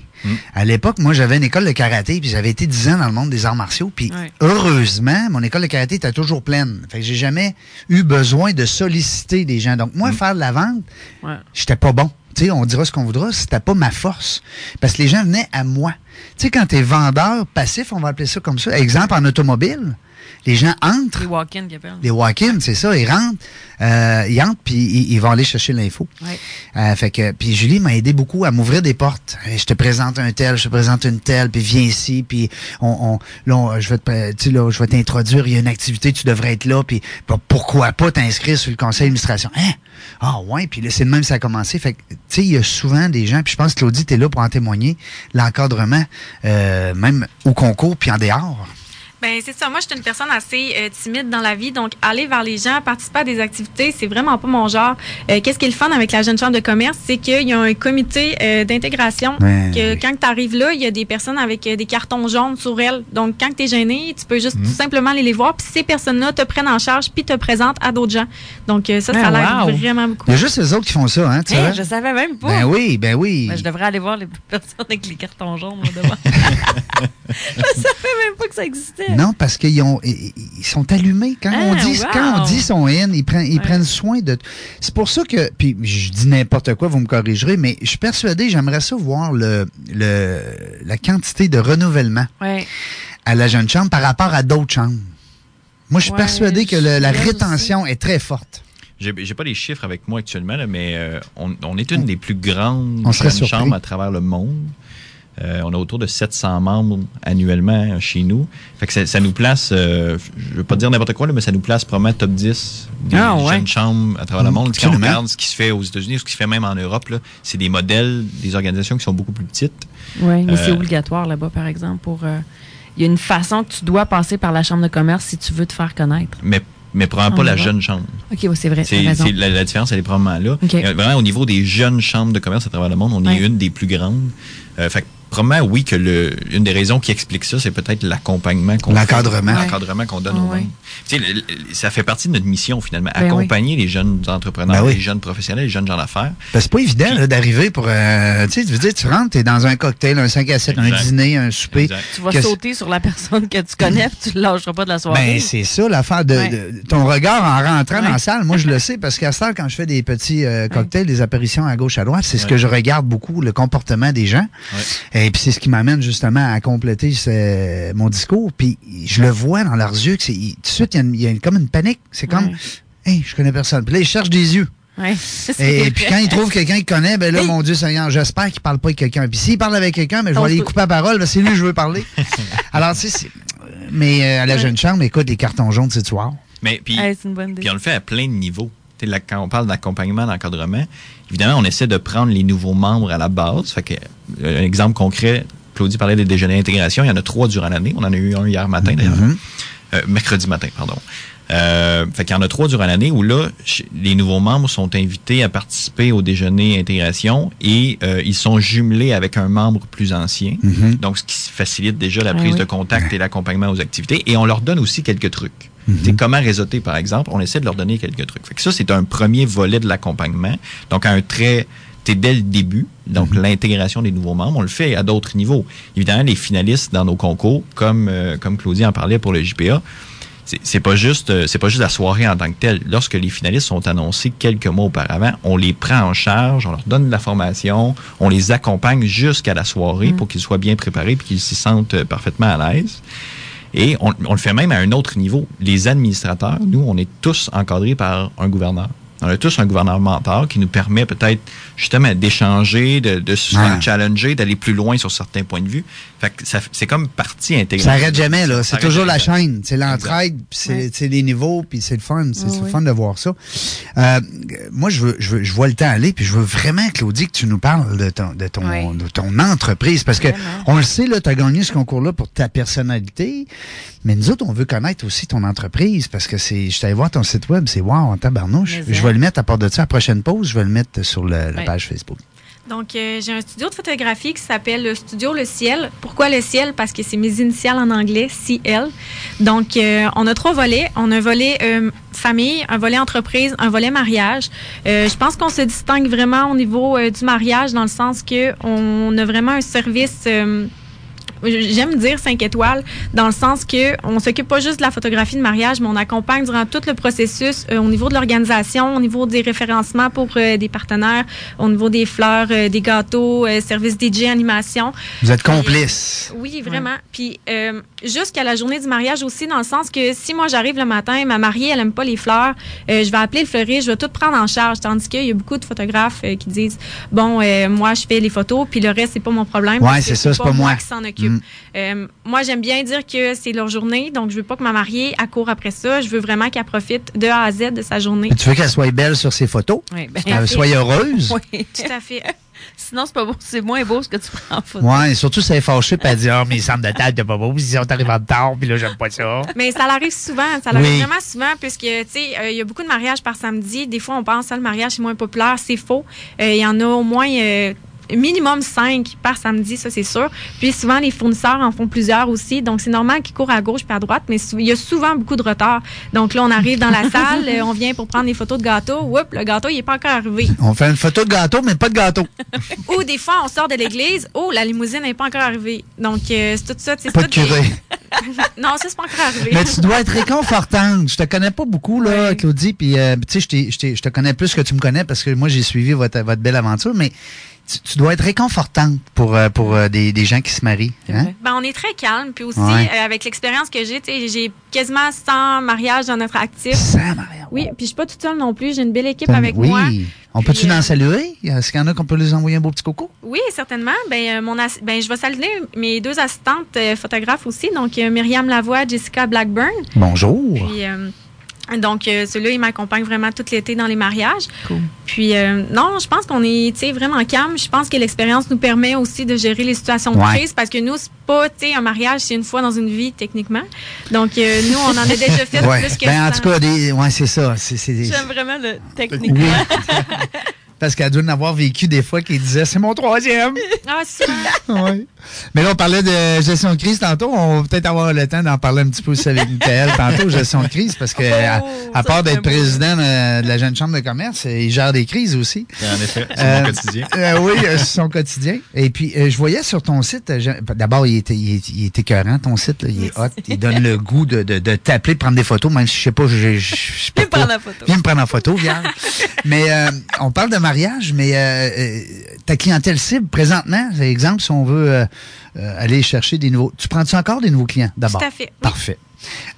À l'époque, moi, j'avais une école de karaté, puis j'avais été 10 ans dans le monde des arts martiaux, puis heureusement, mon école de karaté était toujours pleine. Fait que j'ai jamais eu besoin de solliciter des gens. Donc, moi, faire de la vente, Ouais. j'étais pas bon. On dira ce qu'on voudra, c'était pas ma force. Parce que les gens venaient à moi. Tu sais, quand tu es vendeur passif, on va appeler ça comme ça. Exemple, en automobile, les gens entrent, Les walk-in qui appellent. les walk-ins, c'est ça, ils rentrent, euh, ils entrent, puis ils, ils vont aller chercher l'info. Ouais. Euh, fait que, puis Julie m'a aidé beaucoup à m'ouvrir des portes. Je te présente un tel, je te présente une telle, puis viens ici, puis on, on, là, on- je vais te, tu sais, là, je vais t'introduire. Il y a une activité, tu devrais être là, puis bah, pourquoi pas t'inscrire sur le conseil d'administration? Hein? Ah ouais, puis là c'est de même que ça a commencé. Fait que, tu sais, il y a souvent des gens, puis je pense que Claudie t'es là pour en témoigner, l'encadrement, euh, même au concours puis en dehors. Ben c'est ça. Moi, je suis une personne assez euh, timide dans la vie, donc aller vers les gens, participer à des activités, c'est vraiment pas mon genre. Euh, Qu'est-ce qui est le fun avec la jeune chambre de commerce, c'est qu'il y a un comité euh, d'intégration. Ouais, que quand tu arrives là, il y a des personnes avec euh, des cartons jaunes sur elles. Donc, quand tu es gêné, tu peux juste Mm. tout simplement aller les voir. Puis ces personnes-là te prennent en charge puis te présentent à d'autres gens. Donc, euh, ça, ça Ah, l'aide wow. vraiment beaucoup. Il y a juste les autres qui font ça, hein, tu Hey, sais? je savais même pas. Ben oui, ben oui. Ben, je devrais aller voir les personnes avec les cartons jaunes devant. je savais même pas que ça existait. Non, parce qu'ils ont, ils ils sont allumés. Quand, on, Ah, dit, wow. quand on dit son in, ils, prennent, ils prennent soin de. C'est pour ça que. Puis je dis n'importe quoi, vous me corrigerez, mais je suis persuadé, j'aimerais ça voir le, le, la quantité de renouvellement Ouais. à la jeune chambre par rapport à d'autres chambres. Moi, je suis Ouais, persuadé que le- la rétention est très forte. J'ai j'ai pas les chiffres avec moi actuellement, là, mais euh, on, on est une des plus grandes chambres à travers le monde. Euh, on a autour de 700 membres annuellement euh, chez nous. Fait que ça, ça nous place, euh, je veux pas dire n'importe quoi, là, mais ça nous place probablement top 10 des Ah, ouais. jeunes chambres à travers le Mm, monde. Quand on regarde ce qui se fait aux États-Unis, ce qui se fait même en Europe, c'est des modèles, des organisations qui sont beaucoup plus petites. Oui, mais c'est Euh, obligatoire là-bas, par exemple. pour. Il y a une façon que tu dois passer par la chambre de commerce si tu veux te faire connaître. Mais, mais probablement En pas la jeune chambre. OK, ouais, c'est vrai. C'est, la, la différence, elle est probablement là. OK. Euh, Vraiment, au niveau des jeunes chambres de commerce à travers le monde, on Ouais. est une des plus grandes. Euh, fait probablement, oui, que le, une des raisons qui explique ça, c'est peut-être l'accompagnement qu'on L'encadrement. Ouais. L'encadrement qu'on donne aux. Tu le- ça fait partie de notre mission, finalement. Ben accompagner les jeunes entrepreneurs, Ben oui. les jeunes professionnels, les jeunes gens d'affaires. Ben, c'est pas évident là, d'arriver pour. euh, tu sais, tu veux dire, tu rentres, t'es dans un cocktail, un 5 à 7, un dîner, un souper. Exact. Tu vas Que- sauter sur la personne que tu connais puis tu ne lâcheras pas de la soirée. Ben, c'est ça l'affaire de, Ouais. de- ton regard en rentrant dans la salle. Moi, je le sais parce qu'à ce quand je fais des petits euh, cocktails, des apparitions à gauche à droite, c'est ce que je regarde beaucoup, le comportement des gens. Et puis c'est ce qui m'amène justement à compléter ce- mon discours. Puis je le vois dans leurs yeux que c'est il- tout de suite il y a, une- il y a une- comme une panique. C'est comme, Ouais. hey, je connais personne. Puis là, ils cherchent des yeux. Ouais. Et, puis quand ils trouvent quelqu'un qu'ils connaissent, ben là, mon Dieu Seigneur, j'espère qu'il parle pas avec quelqu'un. Puis s'il parle avec quelqu'un, ben, je vais aller couper la parole, c'est lui que je veux parler. Alors, tu sais, c'est- mais euh, à la jeune chambre, écoute, les cartons jaunes, c'est soir. Mais puis, Hey, c'est une bonne idée. puis on le fait à plein de niveaux. Quand on parle d'accompagnement, d'encadrement, évidemment, on essaie de prendre les nouveaux membres à la base. Fait que, euh, un exemple concret, Claudie parlait des déjeuners d'intégration. Il y en a trois durant l'année. On en a eu un hier matin, d'ailleurs. Mhm. Euh, mercredi matin, pardon. Euh, fait qu'il y en a trois durant l'année où là, les nouveaux membres sont invités à participer au déjeuner intégration et euh, ils sont jumelés avec un membre plus ancien. Mhm. Donc, ce qui facilite déjà la Ah prise oui. de contact et l'accompagnement aux activités. Et on leur donne aussi quelques trucs. Tu sais, comment réseauter, par exemple, on essaie de leur donner quelques trucs. Fait que ça, c'est un premier volet de l'accompagnement. Donc, à un très, tu sais, dès le début, Donc, l'intégration des nouveaux membres, on le fait à d'autres niveaux. Évidemment, les finalistes dans nos concours, comme, euh, comme Claudie en parlait pour le JPA, c'est pas juste euh, c'est pas juste la soirée en tant que telle. Lorsque les finalistes sont annoncés quelques mois auparavant, on les prend en charge, on leur donne de la formation, on les accompagne jusqu'à la soirée pour qu'ils soient bien préparés et qu'ils s'y sentent euh, parfaitement à l'aise. Et on, on le fait même à un autre niveau. Les administrateurs, nous, on est tous encadrés par un gouverneur. On a tous un gouverneur mentor qui nous permet peut-être justement d'échanger, de, de se Ouais. challenger, d'aller plus loin sur certains points de vue. Fait que ça- c'est comme partie intégrante. Ça arrête jamais, là. C'est toujours la chaîne. C'est l'entraide, puis c'est c'est les niveaux, puis c'est le fun. C'est Ouais, c'est le ouais. fun de voir ça. Euh, moi, je, veux, je, veux- je vois le temps aller, puis je veux vraiment, Claudie, que tu nous parles de ton, de ton, Ouais. de ton entreprise. Parce que on le sait, là, tu as gagné ce concours-là pour ta personnalité, mais nous autres, on veut connaître aussi ton entreprise, parce que c'est. Je t'allais voir ton site web, c'est wow, en tabarnouche. Je vais le mettre à part de ça, à la prochaine pause, je vais le mettre sur le- la page Facebook. Donc, euh, j'ai un studio de photographie qui s'appelle le studio Le Ciel. Pourquoi Le Ciel? Parce que c'est mes initiales en anglais, CL. Donc, euh, on a trois volets. On a un volet euh, famille, un volet entreprise, un volet mariage. Je pense qu'on se distingue vraiment au niveau du mariage dans le sens que on a vraiment un service... J'aime dire 5 étoiles dans le sens que on s'occupe pas juste de la photographie de mariage, mais on accompagne durant tout le processus euh, au niveau de l'organisation, au niveau des référencements pour euh, des partenaires, au niveau des fleurs, euh, des gâteaux, euh, service DJ, animation. Vous êtes complices. Oui, vraiment. Puis jusqu'à la journée du mariage aussi, dans le sens que si moi j'arrive le matin, ma mariée, elle aime pas les fleurs, je vais appeler le fleuriste, je vais tout prendre en charge. Tandis qu'il y a beaucoup de photographes qui disent bon, moi je fais les photos, puis le reste c'est pas mon problème. Ouais, c'est ça, c'est pas moi. qui s'en occupe. Mm. Euh, moi j'aime bien dire que c'est leur journée, donc je veux pas que ma mariée accourt après ça. Je veux vraiment qu'elle profite de A à Z de sa journée. Tu veux qu'elle soit belle sur ses photos? Oui, ben, Qu'elle soit heureuse? Oui. Tout à fait. Sinon, c'est pas beau. C'est moins beau ce que tu prends en photo. Ouais, et surtout, ça est fâché, puis elle dit, ah, mais les centres de table, t'es pas beau, puis ils sont arrivés en retard, puis là, j'aime pas ça. Mais ça l'arrive souvent, ça l'arrive Oui. vraiment souvent, puisque, tu sais, euh, il y a beaucoup de mariages par samedi. Des fois, on pense que le mariage est moins populaire, c'est faux. Euh, Il y en a au moins euh, minimum cinq par samedi, ça, c'est sûr. Puis souvent, les fournisseurs en font plusieurs aussi, donc c'est normal qu'ils courent à gauche puis à droite, mais il y a souvent beaucoup de retard. Donc là, on arrive dans la salle, euh, on vient pour prendre des photos de gâteau. Oups, le gâteau, il est pas encore arrivé. On fait une photo de gâteau, mais pas de gâteau. Ou des fois, on sort de l'église, oh, la limousine n'est pas encore arrivée. Donc, euh, c'est tout ça. Pas c'est de tout des- curé. non, ça, c'est pas encore arrivé. Mais tu dois être réconfortante. Je te connais pas beaucoup, là, Claudie, puis, euh, tu sais, je te connais plus que tu me connais parce que moi, j'ai suivi votre, votre belle aventure, mais tu, tu dois être réconfortante pour, euh, pour euh, des, des gens qui se marient. Hein? Ben, on est très calme. Puis aussi, Ouais. euh, avec l'expérience que j'ai, j'ai quasiment 100 mariages dans notre actif. 100 mariages? Oui, puis je suis pas toute seule non plus. J'ai une belle équipe avec oui. moi. On peut-tu euh, en saluer? Est-ce qu'il y en a qu'on peut les envoyer un beau petit coco? Oui, certainement. Ben, mon ben, je vais saluer mes deux assistantes euh, photographes aussi. Donc, Myriam Lavoie, Jessica Blackburn. Bonjour. Puis, donc, euh, ceux-là, ils m'accompagnent vraiment tout l'été dans les mariages. Puis, euh, non, je pense qu'on est, tu sais, vraiment calme. Je pense que l'expérience nous permet aussi de gérer les situations de Ouais. crise parce que nous, c'est pas, tu sais, un mariage, c'est une fois dans une vie, techniquement. Donc, euh, nous, on en a déjà fait Ouais. plus que Ben, en 100. tout cas, des, ouais, c'est ça. C'est, c'est des- J'aime vraiment le techniquement. Oui. Parce qu'elle doit en avoir vécu des fois qui disait c'est mon troisième. Ah, c'est Ouais. Mais là, on parlait de gestion de crise tantôt. On va peut-être avoir le temps d'en parler un petit peu aussi avec Michael tantôt, gestion de crise, parce que à, à part d'être président de, de la Jeune Chambre de commerce, il gère des crises aussi. En effet, c'est Euh, mon quotidien. euh, oui, euh, c'est son quotidien. Et puis, euh, je voyais sur ton site, euh, d'abord, il était, il, est- il est écœurant, ton site. là, il est hot. Il donne le goût de, de, de t'appeler, de prendre des photos, même si je sais pas, je, je, je, je peux Viens me pas. prendre la photo. Viens me prendre en photo, viens. mais euh, on parle de mariage, mais euh, euh, ta clientèle cible, présentement, exemple, si on veut euh, euh, aller chercher des nouveaux... Tu prends-tu encore des nouveaux clients, d'abord? Tout à fait. Parfait.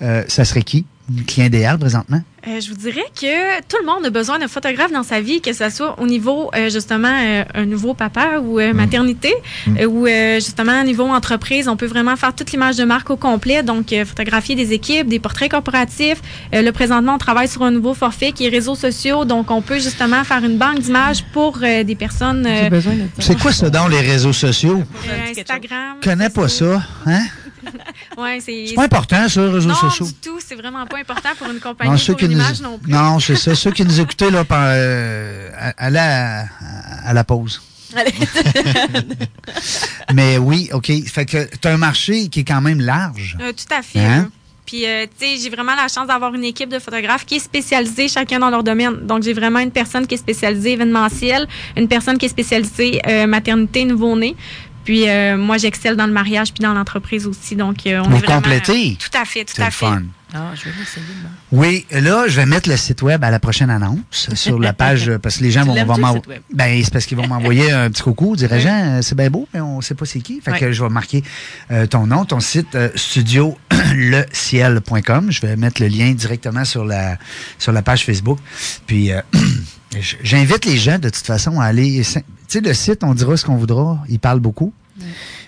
Euh, ça serait qui? Le client idéal, présentement? Euh, je vous dirais que tout le monde a besoin d'un photographe dans sa vie, que ce soit au niveau euh, justement euh, un nouveau papa ou euh, maternité, euh, ou euh, justement au niveau entreprise, on peut vraiment faire toute l'image de marque au complet, donc euh, photographier des équipes, des portraits corporatifs. Euh, là présentement, on travaille sur un nouveau forfait qui est réseaux sociaux, donc on peut justement faire une banque d'images pour euh, des personnes. euh, C'est quoi ça dans les réseaux sociaux? euh, Instagram. Je connais pas ça. Hein? Ouais, c'est pas important, ça, les réseaux non, sociaux. du tout, c'est vraiment pas important pour une compagnie, Non, ceux pour qui une nous, image non plus. non, c'est ça. Ceux qui nous écoutaient, là, par, euh, à- allez à, à- à la pause. Mais oui, OK. Fait que tu as un marché qui est quand même large. Euh, tout à fait. Hein? Puis, euh, tu sais, j'ai vraiment la chance d'avoir une équipe de photographes qui est spécialisée chacun dans leur domaine. Donc, j'ai vraiment une personne qui est spécialisée événementielle, une personne qui est spécialisée euh, maternité, nouveau-né. Puis, euh, moi, j'excelle dans le mariage puis dans l'entreprise aussi. Donc, euh, on Vous est vraiment... complétez? tout à fait, tout à le fait. fun. Ah, je vais. Oui, là, je vais mettre le site web à la prochaine annonce sur la page parce que les gens Tu vont, m'envoyer. Ben, c'est parce qu'ils vont m'envoyer un petit coucou, dire Oui. Jean, euh, c'est bien beau, mais on sait pas c'est qui. Fait que je vais marquer euh, ton nom, ton site euh, studioleciel.com. Je vais mettre le lien directement sur la sur la page Facebook. Puis euh, j'invite les gens de toute façon à aller. Tu sais, le site, on dira ce qu'on voudra. Il parle beaucoup.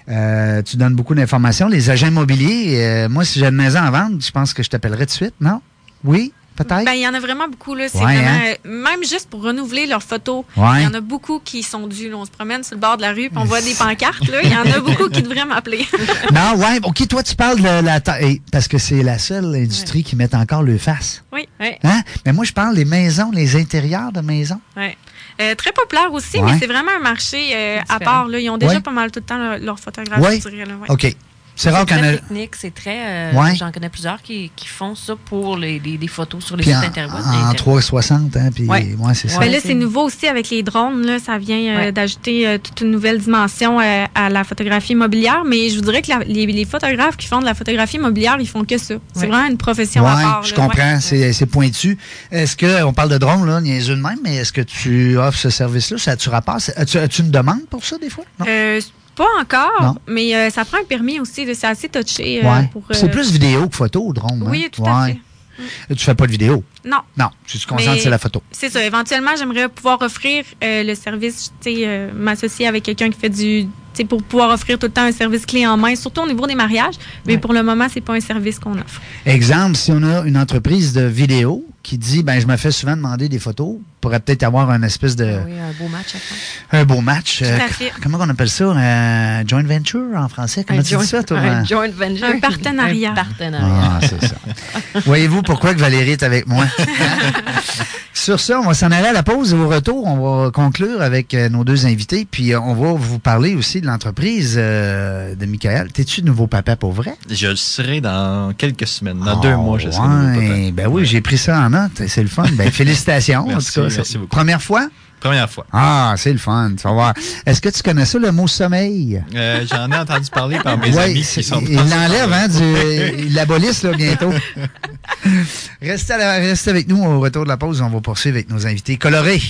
Euh, tu donnes beaucoup d'informations. Les agents immobiliers, euh, moi, si j'ai une maison à vendre, je pense que je t'appellerai de suite, non? Oui, peut-être? Ben, il y en a vraiment beaucoup. Là. C'est Ouais, vraiment, hein? euh, Même juste pour renouveler leurs photos, Ouais. il y en a beaucoup qui sont dus. là. On se promène sur le bord de la rue puis on voit des pancartes. là. Il y en a beaucoup qui devraient m'appeler. non, ouais, OK, toi, tu parles de la taille. Parce que c'est la seule industrie qui met encore le face. oui, oui. Hein? Mais moi, je parle des maisons, les intérieurs de maisons. Ouais. Euh, très populaire aussi, Ouais. mais c'est vraiment un marché euh, à part. Là. Ils ont déjà Ouais. pas mal tout le temps leur, leur photographe, Oui. je dirais. Là. OK. C'est rare C'est qu'on très a. technique, c'est très. euh, Ouais. J'en connais plusieurs qui, qui font ça pour les, les- photos sur les Puis sites en, interweb. en 360, hein, puis Ouais. ouais, c'est ça. Ben là, c'est nouveau aussi avec les drones. Là, ça vient euh, Ouais. d'ajouter euh, toute une nouvelle dimension euh, à la photographie immobilière. Mais je vous dirais que la- les, les photographes qui font de la photographie immobilière, ils font que ça. C'est Ouais. vraiment une profession à part. je là, ouais. comprends, c'est c'est pointu. Est-ce que, on parle de drone, là, niaiseux de même, mais est-ce que tu offres ce service-là? Ça tu rapport? As-tu as-tu une demande pour ça, des fois? Non? Pas encore, Non. mais euh, ça prend un permis aussi. C'est assez touché. euh, ouais. C'est euh, plus vidéo que photo, drone. hein? Oui, tout à Ouais. Tu fais pas de vidéo? Non. Non, tu te concentres sur la photo. C'est ça. Éventuellement, j'aimerais pouvoir offrir euh, le service, tu sais, euh, m'associer avec quelqu'un qui fait du. Sais, pour pouvoir offrir tout le temps un service clé en main, surtout au niveau des mariages. Mais pour le moment, c'est pas un service qu'on offre. Exemple, si on a une entreprise de vidéo qui dit, ben, je me fais souvent demander des photos, pourrait peut-être avoir une espèce de, Oui, un beau match un beau match. Tout à Euh, fait. comment on appelle ça? Un joint venture en français? Comment Un tu joint- dis ça, toi? Un joint venture. Un partenariat. Un partenariat. Ah, c'est ça. Voyez-vous pourquoi que Valérie est avec moi? Sur ça, on va s'en aller à la pause et au retour, on va conclure avec euh, nos deux invités. Puis euh, on va vous parler aussi de l'entreprise euh, de Michael. T'es-tu nouveau papa pour vrai? Je le serai dans quelques semaines. Dans Oh, deux mois, je serai nouveau papa. ouais. Ben oui, j'ai pris ça en note. C'est le fun. Ben, félicitations. Merci, en tout cas. merci beaucoup. Première fois? Première fois. Ah, c'est le fun. Tu vas voir. Est-ce que tu connais ça, le mot sommeil? Euh, J'en ai entendu parler par mes Ouais, amis qui sont il l'enlève, hein, du, il l'abolisse là, bientôt. restez, à la- restez avec nous au retour de la pause. On va poursuivre avec nos invités colorés.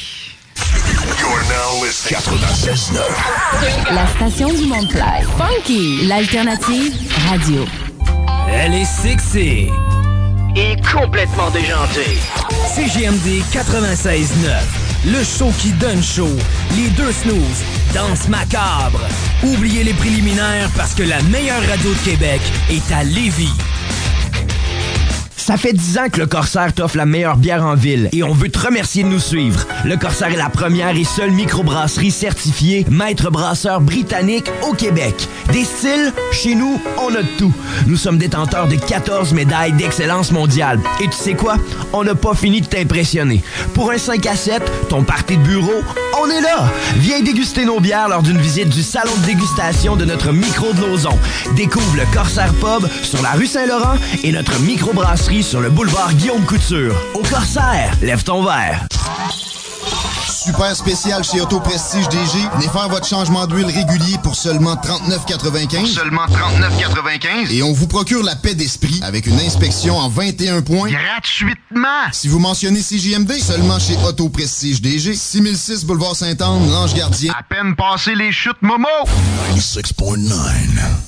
La station du Mont Fly. Funky, l'alternative radio. Elle est sexy. Et complètement déjantée. CGMD 96.9. Le show qui donne chaud. Les deux snooze. Danse macabre. Oubliez les préliminaires parce que la meilleure radio de Québec est à Lévis. Ça fait 10 ans que le Corsaire t'offre la meilleure bière en ville et on veut te remercier de nous suivre. Le Corsaire est la première et seule microbrasserie certifiée maître brasseur britannique au Québec. Des styles, chez nous, on a de tout. Nous sommes détenteurs de 14 médailles d'excellence mondiale. Et tu sais quoi? On n'a pas fini de t'impressionner. Pour un 5 à 7, ton party de bureau, on est là! Viens déguster nos bières lors d'une visite du salon de dégustation de notre micro de Lauson. Découvre le Corsaire Pub sur la rue Saint-Laurent et notre microbrasserie sur le boulevard Guillaume Couture. Au Corsaire, lève ton verre. Super spécial chez Auto Prestige DG. Venez faire votre changement d'huile régulier pour seulement 39,95. Seulement 39,95. Et on vous procure la paix d'esprit avec une inspection en 21 points. Gratuitement. Si vous mentionnez CJMD, seulement chez Auto Prestige DG. 6006 Boulevard Sainte-Anne, Lange Gardien. À peine passé les chutes Momo. 96.9.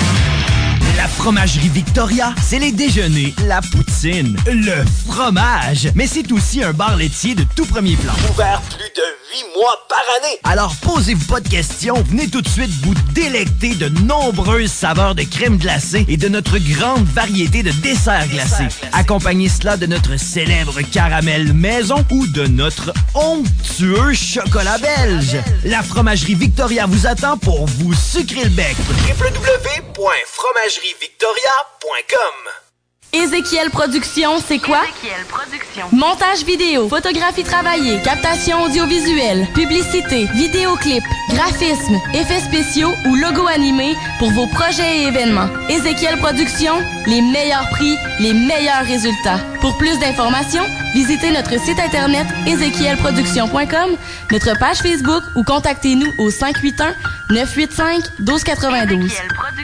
Fromagerie Victoria, c'est les déjeuners, la poutine, le fromage. Mais c'est aussi un bar laitier de tout premier plan. Ouvert plus de 8 mois par année. Alors posez-vous pas de questions, venez tout de suite vous délecter de nombreuses saveurs de crème glacée et de notre grande variété de desserts glacés. Accompagnez cela de notre célèbre caramel maison ou de notre onctueux chocolat belge. La fromagerie Victoria vous attend pour vous sucrer le bec. www.fromagerivictoria.com Ézéchiel Productions, c'est quoi? Ézéchiel Productions. Montage vidéo, photographie travaillée, captation audiovisuelle, publicité, vidéoclip, graphisme, effets spéciaux ou logo animé pour vos projets et événements. Ézéchiel Productions, les meilleurs prix, les meilleurs résultats. Pour plus d'informations, visitez notre site internet ézéchielproduction.com, notre page Facebook ou contactez-nous au 581 985 1292.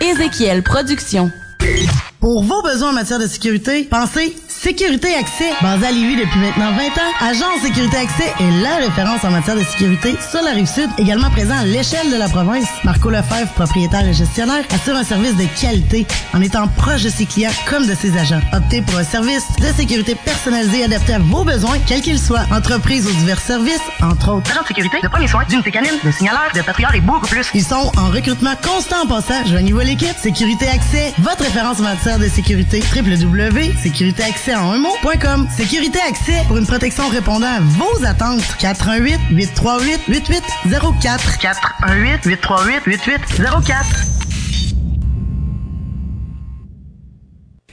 Ézéchiel Productions. Pour vos besoins en matière de sécurité, pensez Sécurité Accès. Basé à Lévis depuis maintenant 20 ans, Agence Sécurité Accès est la référence en matière de sécurité sur la rive sud, également présent à l'échelle de la province. Marco Lefebvre, propriétaire et gestionnaire, assure un service de qualité en étant proche de ses clients comme de ses agents. Optez pour un service de sécurité personnalisé adapté à vos besoins, quels qu'ils soient. Entreprise ou divers services, entre autres. Agent de sécurité, de premiers soins, d'unité canine, de signaleur, de patrouilleur et beaucoup plus. Ils sont en recrutement constant en passant. Joignez-vous à l'équipe. Sécurité Accès, votre référence en matière de sécurité. www.sécuritéaccès en un mot.com. Sécurité Accès pour une protection répondant à vos attentes. 418 838 8804 418 838 8804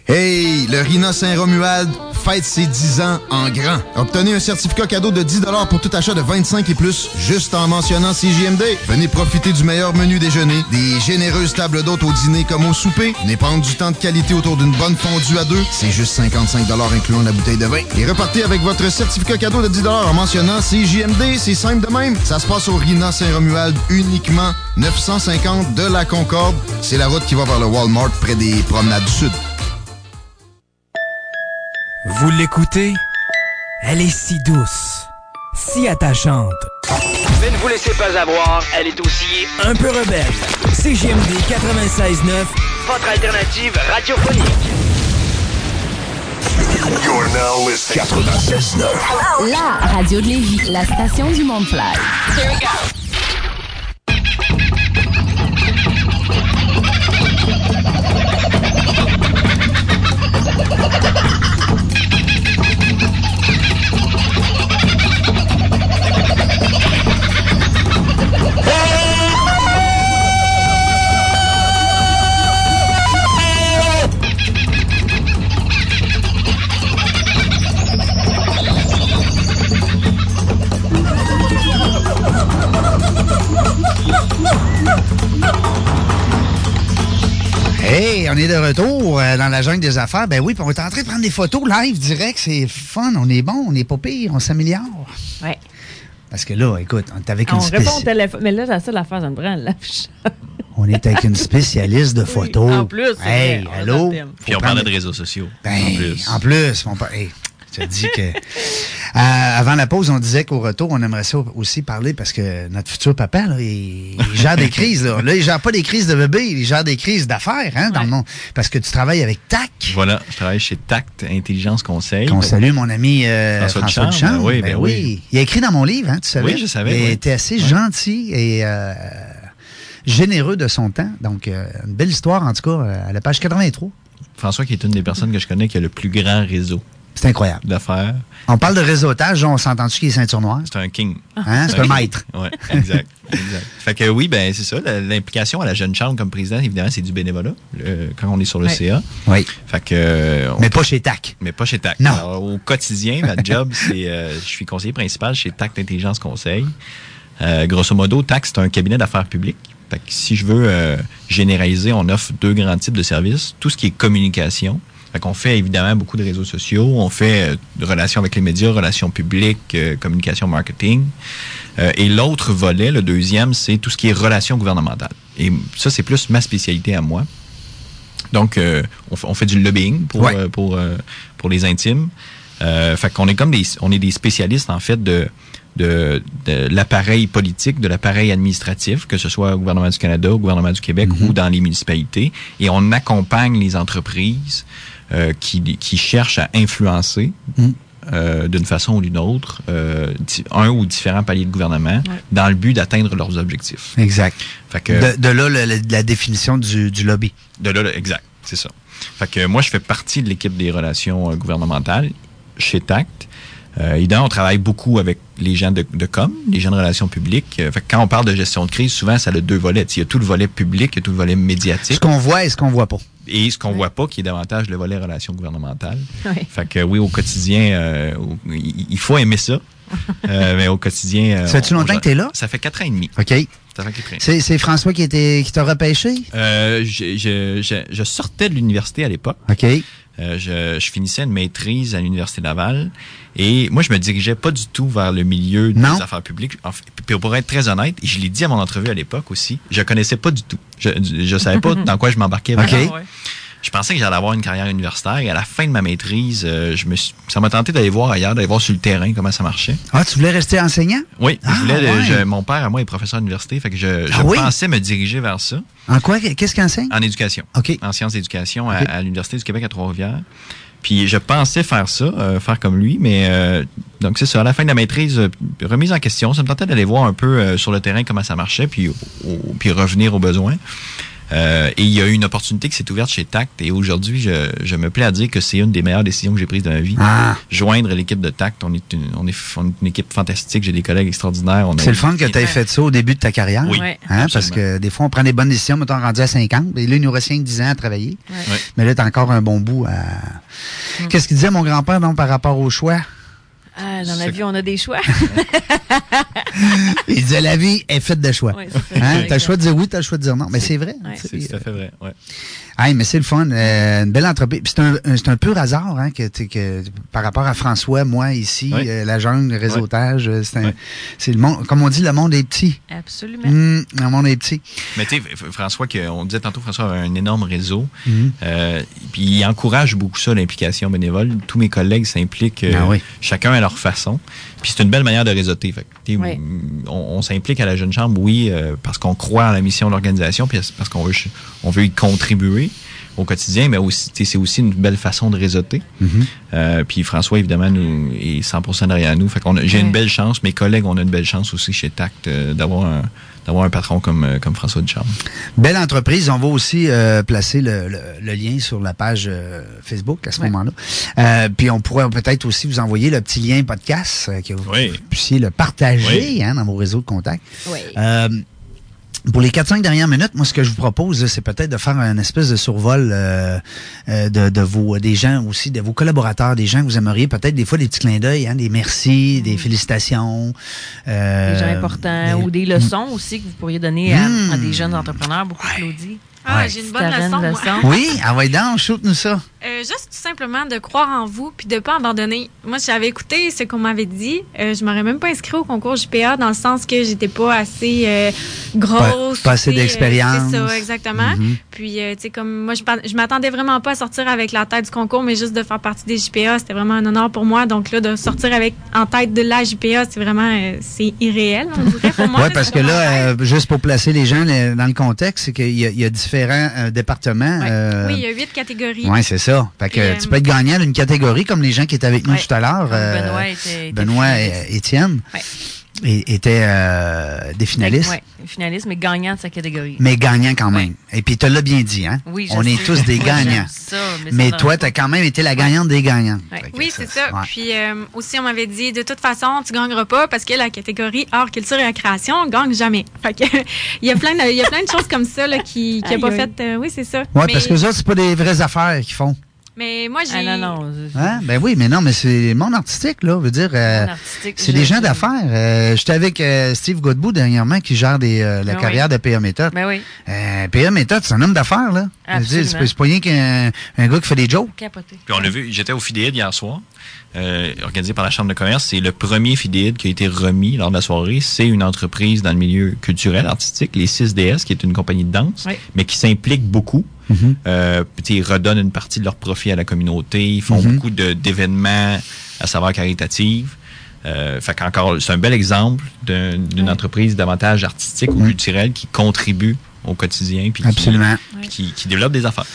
Hey, le Rina Saint-Romuald fête ses 10 ans en grand. Obtenez un certificat cadeau de 10 pour tout achat de 25 et plus, juste en mentionnant CJMD. Venez profiter du meilleur menu déjeuner, des généreuses tables d'hôtes au dîner comme au souper, venez prendre du temps de qualité autour d'une bonne fondue à deux, c'est juste 55 incluant la bouteille de vin. Et repartez avec votre certificat cadeau de 10 en mentionnant CJMD, c'est simple de même. Ça se passe au Rina Saint-Romuald uniquement, 950 de la Concorde. C'est la route qui va vers le Walmart près des promenades du Sud. Vous l'écoutez? Elle est si douce, si attachante. Mais ne vous laissez pas avoir, elle est aussi Un peu rebelle. CGMD 96.9, votre alternative radiophonique. You're now listening. 96.9. La radio de Lévis, la station du Mont-Fly. Here we go. De retour euh, dans la jungle des affaires. Ben oui, puis on est en train de prendre des photos live direct. C'est fun, on est bon, on n'est pas pire, on s'améliore. Ouais. Parce que là, écoute, on est avec On une répond au spécialiste. téléphone. Mais là, c'est ça l'affaire, ça me prend l'affiche. On est avec une spécialiste de photos. en plus, Hey, vrai, on allô? Puis on parlait de réseaux sociaux. Ben, en plus. en plus, mon père. Hey, je te dis que. Euh, avant la pause, on disait qu'au retour, on aimerait ça aussi parler parce que notre futur papa, là, il, il gère des crises. Là. là, il gère pas des crises de bébé, il gère des crises d'affaires hein, dans le monde. Parce que tu travailles avec TAC. Voilà, je travaille chez Tact Intelligence Conseil. Qu'on salue mon ami euh, François François, Duchamp, Duchamp. ben oui, Ben ben oui. Il a écrit dans mon livre, hein, tu savais? Oui, je savais, Il oui. était assez gentil et euh, généreux de son temps. Donc, une belle histoire, en tout cas, à la page 83. François, qui est une des personnes que je connais qui a le plus grand réseau. C'est incroyable. D'affaires. On parle de réseautage, on s'entend-tu qu'il est ceinture noire? C'est un king. Hein? C'est un maître. Oui, exact, exact. Fait que oui, ben c'est ça. L'implication à la jeune chambre comme président, évidemment, c'est du bénévolat le- quand on est sur le Ouais. CA. Oui. Fait que. on- Mais pas chez TAC. Mais pas chez TAC. Non. Alors, au quotidien, ma job, c'est. euh, je suis conseiller principal chez TAC d'Intelligence Conseil. Euh, grosso modo, TAC, c'est un cabinet d'affaires publiques. Fait que si je veux euh, généraliser, on offre deux grands types de services. Tout ce qui est communication. Fait qu'on fait évidemment beaucoup de réseaux sociaux. On fait euh, de relations avec les médias, relations publiques, euh, communication, marketing. Euh, et l'autre volet, le deuxième, c'est tout ce qui est relations gouvernementales. Et ça, c'est plus ma spécialité à moi. Donc, euh, on, fait, on fait du lobbying pour, Ouais. euh, pour, euh, pour les intimes. Euh, fait qu'on est comme des, on est des spécialistes en fait de de, de l'appareil politique, de l'appareil administratif, que ce soit au gouvernement du Canada, au gouvernement du Québec ou dans les municipalités, et on accompagne les entreprises euh, qui, qui cherchent à influencer euh, d'une façon ou d'une autre euh, un ou différents paliers de gouvernement dans le but d'atteindre leurs objectifs. Exact. Fait que, De, de là, le- le- la définition du, du lobby. de là, exact, c'est ça. Fait que moi, je fais partie de l'équipe des relations gouvernementales chez TACT. Euh, évidemment, on travaille beaucoup avec les gens de, de com, les gens de relations publiques. Euh, fait que quand on parle de gestion de crise, souvent, ça a deux volets. Il y a tout le volet public, il y a tout le volet médiatique. Ce qu'on voit et ce qu'on voit pas. Et ce qu'on voit pas, qui est davantage le volet relations gouvernementales. Oui. Fait que oui, au quotidien, euh, il faut aimer ça. Euh, mais au quotidien. euh, Ça fait-tu on- longtemps on- que t'es là? Ça fait quatre ans et demi. OK. Ça fait quatre ans et demi. C'est François qui, était, qui t'a repêché? Euh, je, je, je, je sortais de l'université à l'époque. OK. Euh, je, je finissais une maîtrise à l'Université Laval et moi, je me dirigeais pas du tout vers le milieu des Non. affaires publiques. En fait, puis pour être très honnête, et je l'ai dit à mon entrevue à l'époque aussi, je connaissais pas du tout. Je, je savais pas dans quoi je m'embarquais. OK. Je pensais que j'allais avoir une carrière universitaire et à la fin de ma maîtrise, euh, je me suis- ça m'a tenté d'aller voir ailleurs, d'aller voir sur le terrain comment ça marchait. Ah, tu voulais rester enseignant? Oui, je Ah, voulais, ouais. je- mon père à moi est professeur d'université, fait que je, je Ah oui? pensais me diriger vers ça. En quoi? Qu'est-ce qu'il enseigne? En éducation. OK. En sciences d'éducation à, l'Université du Québec à Trois-Rivières. Puis je pensais faire ça, euh, faire comme lui, mais euh, donc c'est ça. À la fin de la maîtrise, euh, remise en question, ça me tentait d'aller voir un peu sur le terrain comment ça marchait, puis, au- puis revenir aux besoins. Euh, et il y a eu une opportunité qui s'est ouverte chez TACT et aujourd'hui, je, je me plais à dire que c'est une des meilleures décisions que j'ai prises de ma vie. Ah. Joindre l'équipe de TACT, on est une, on est, on est une équipe fantastique, j'ai des collègues extraordinaires. C'est le fun que tu aies fait ça au début de ta carrière. Oui, Hein, parce que des fois, on prend des bonnes décisions, mettons rendu à 50, et là, il nous reste 5-10 ans à travailler. Ouais. Mais là, tu as encore un bon bout à. Qu'est-ce qu'il disait mon grand-père donc par rapport au choix? Ah, dans la vie, on a des choix. Il disait la vie est faite de choix. Ouais, c'est ça. hein? Le choix de dire oui, t'as le choix de dire non. Mais c'est vrai. Ouais. tu. C'est tout à fait vrai, ouais. Hey, mais c'est le fun. euh, une belle entreprise. C'est un, un- c'est un pur hasard hein, que, que par rapport à François, moi ici, Oui. euh, la jungle, le réseautage, euh, c'est un- c'est le monde. Comme on dit, le monde est petit. Absolument. Hum, le monde est petit. Mais tu sais, François, on disait tantôt, François avait un énorme réseau. Euh, puis il encourage beaucoup ça, l'implication bénévole. Tous mes collègues s'impliquent, euh, Ah oui. chacun à leur façon. Puis c'est une belle manière de réseauter. Fait Oui. on, on s'implique à la Jeune Chambre, oui, euh, parce qu'on croit en la mission de l'organisation, puis parce qu'on veut, on veut y contribuer au quotidien, mais aussi, tu sais, c'est aussi une belle façon de réseauter. Mhm. Euh, puis François, évidemment, nous, est 100% derrière nous. Fait qu'on a- j'ai Ouais. une belle chance. Mes collègues, on a une belle chance aussi chez TACT euh, d'avoir un, d'avoir un patron comme, euh, comme François Ducharme. Belle entreprise. On va aussi euh, placer le, le- le lien sur la page euh, Facebook à ce moment-là. Euh, puis on pourrait peut-être aussi vous envoyer le petit lien podcast euh, que vous Oui. puissiez le partager Oui. hein, dans vos réseaux de contacts. Oui. Pour les 4-5 dernières minutes, moi, ce que je vous propose, c'est peut-être de faire un espèce de survol euh, euh, de, de vos des gens aussi, de vos collaborateurs, des gens que vous aimeriez, peut-être des fois des petits clins d'œil, hein, des merci, des félicitations. euh, Des gens importants ou des leçons aussi que vous pourriez donner à, à des jeunes entrepreneurs. Beaucoup applaudis. Ah, Ouais. j'ai une bonne leçon, une moi. leçon. Oui, ah ouais, donc, shoot-nous ça. Euh, juste tout simplement de croire en vous puis de pas abandonner. Moi, j'avais écouté ce qu'on m'avait dit. Euh, je m'aurais même pas inscrit au concours JPA dans le sens que j'étais pas assez euh, grosse. Pas- pas assez euh, d'expérience. C'est ça, exactement. Mhm. Puis, euh, tu sais, comme moi, je, je m'attendais vraiment pas à sortir avec la tête du concours, mais juste de faire partie des JPA, c'était vraiment un honneur pour moi. Donc là, de sortir avec en tête de la JPA, c'est vraiment, euh, c'est irréel, on dirait pour moi. Oui, parce que là, euh, juste pour placer les gens dans le contexte, c'est qu'il y, y a différents euh, départements. euh, Oui, il y a huit catégories. Oui, c'est ça. Fait que Puis, euh, tu peux être gagnant d'une catégorie comme les gens qui étaient avec nous Ouais. tout à l'heure. euh, Benoît était- était Benoît et. Étienne Ouais. Et- étaient euh, des finalistes, Oui, finaliste, mais gagnant de sa catégorie. mais gagnants quand même. Et puis tu l'as bien dit, hein? Oui, je On est tous des gagnants. ça, mais ça mais dans toi, tu as quand même été la gagnante des gagnants. Ouais. Oui, c'est ça. ouais. Puis euh, aussi, on m'avait dit, de toute façon, tu gagneras pas parce que la catégorie art, culture et récréation, on gagne jamais. Fait que, il y a plein de, il y a plein de choses comme ça là, qui Aïe, pas fait. euh, oui, c'est ça. Ouais, mais, parce que ça, c'est pas des vraies affaires qu'ils font. Mais moi, j'ai. Ah non, non. Hein? Ben oui, mais non, mais c'est monde artistique, là. Veut dire, euh, c'est des gens d'affaires. Euh, J'étais avec euh, Steve Godbout dernièrement qui gère des, euh, la Ben carrière de PA Méthode. Ben oui. Euh, PA Méthode, c'est un homme d'affaires, là. C'est Absolument. pas- c'est pas rien qu'un un gars qui fait des jokes. Capoté. Puis on l'a vu, j'étais au FIDEID hier soir, euh, organisé par la Chambre de commerce. C'est le premier FIDEID qui a été remis lors de la soirée. C'est une entreprise dans le milieu culturel, artistique, les 6DS, qui est une compagnie de danse, Oui. mais qui s'implique beaucoup. Euh, sais, ils redonnent une partie de leur profit à la communauté. Ils font Mhm. beaucoup de- d'événements à saveur caritative. Euh, fait qu'encore, c'est un bel exemple d'un- d'une entreprise davantage artistique ou culturelle qui contribue au quotidien puis qui- qui, qui développe des affaires.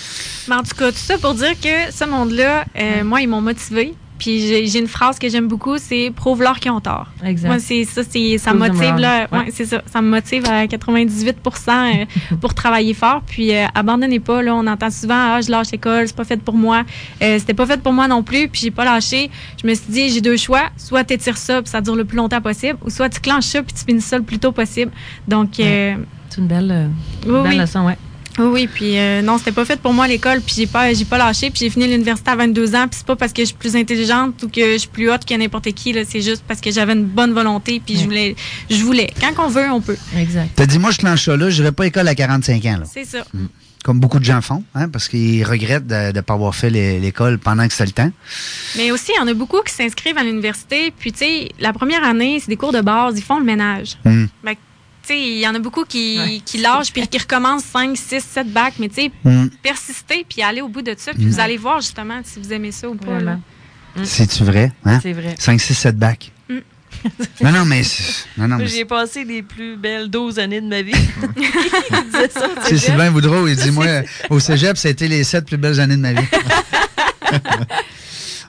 Mais en tout cas, tout ça pour dire que ce monde-là, euh, moi, ils m'ont motivé. Puis j'ai une phrase que j'aime beaucoup, c'est prouve-leur qu'ils ont tort. Exact. Moi, c'est ça, c'est ça motive là, Ouais. ouais, c'est ça, ça me motive à 98% euh, pour travailler fort. Puis euh, abandonnez pas là, on entend souvent ah je lâche l'école, c'est pas fait pour moi. Euh, C'était pas fait pour moi non plus, puis j'ai pas lâché. Je me suis dit j'ai deux choix, soit t'étires ça puis ça dure le plus longtemps possible, ou soit tu clenches ça puis tu finis ça le plus tôt possible. Donc euh, C'est une belle, euh, Oui, belle oui. leçon, ouais. Oui, oui, puis euh, non, c'était pas fait pour moi l'école, puis j'ai pas, j'ai pas lâché, puis j'ai fini l'université à 22 ans, puis c'est pas parce que je suis plus intelligente ou que je suis plus haute que n'importe qui, là, c'est juste parce que j'avais une bonne volonté, puis je voulais, je voulais. Quand on veut, on peut. Exact. T'as dit, moi, je clenche ça là, je n'irai pas à l'école à 45 ans. Là. C'est ça. Comme beaucoup de gens font, hein, parce qu'ils regrettent de ne pas avoir fait l'é- l'école pendant que c'était le temps. Mais aussi, il y en a beaucoup qui s'inscrivent à l'université, puis tu sais, la première année, c'est des cours de base, ils font le ménage. Mm. Il y en a beaucoup qui, qui lâchent, puis qui recommencent 5, 6, 7 bacs, mais tu sais, Mm. persister, puis aller au bout de ça, puis Mm. vous allez voir justement si vous aimez ça ou pas. là. C'est-tu vrai? Hein? C'est vrai. 5, 6, 7 bacs. Mm. Non, non, mais. Non, non, mais J'ai passé les plus belles 12 années de ma vie. Il disait ça, C'est Sylvain Boudreau, il dit Moi, au cégep, ça a été les sept plus belles années de ma vie.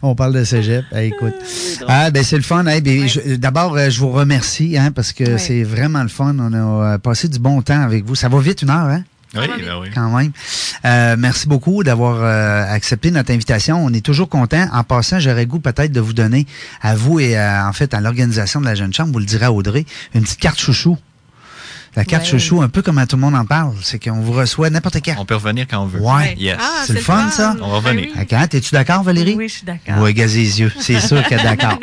On parle de cégep. Hey, écoute. Ah, ben c'est le fun. Hey, ben, je- D'abord, euh, je vous remercie hein, parce que c'est vraiment le fun. On a euh, passé du bon temps avec vous. Ça va vite une heure, hein? Oui, ben oui. Quand même. Euh, merci beaucoup d'avoir euh, accepté notre invitation. On est toujours content. En passant, j'aurais goût peut-être de vous donner à vous et à- en fait à l'organisation de la Jeune Chambre, vous le direz à Audrey, une petite carte chouchou. La carte Ouais. chouchou, un peu comme tout le monde en parle, c'est qu'on vous reçoit n'importe quand. On peut revenir quand on veut. Ouais. Yes. Ah, c'est le fun, ça? On va revenir. Ok, T'es-tu d'accord, Valérie? Oui, je suis d'accord. Oui, gazez les yeux. C'est sûr qu'elle est d'accord.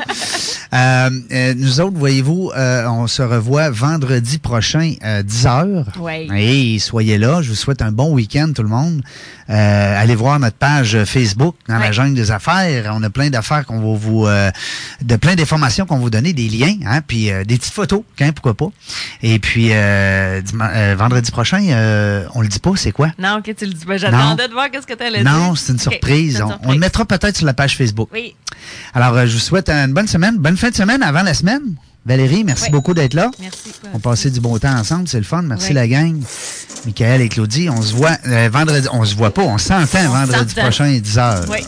Euh, euh, nous autres, voyez-vous, euh, on se revoit vendredi prochain à 10h. Oui. Et soyez là. Je vous souhaite un bon week-end, tout le monde. Euh, allez voir notre page Facebook dans la jungle des affaires. On a plein d'affaires qu'on va vous... euh, de plein d'informations qu'on va vous donner, des liens, hein, puis euh, des petites photos, hein, pourquoi pas. Et puis, euh, euh, vendredi prochain, euh, on le dit pas, c'est quoi? Non, ok, tu le dis pas. J'attendais de voir qu'est-ce que tu allais dire. Non, c'est une surprise. une On- On, le mettra peut-être sur la page Facebook. Oui. Alors, euh, je vous souhaite une bonne semaine, bonne fin de semaine avant la semaine. Valérie, merci Oui. beaucoup d'être là. Merci. On passait du bon temps ensemble, c'est le fun. Merci Oui. la gang. Michael et Claudie, on se voit euh, vendredi. On se voit pas, on s'entend vendredi prochain à 10h. Oui.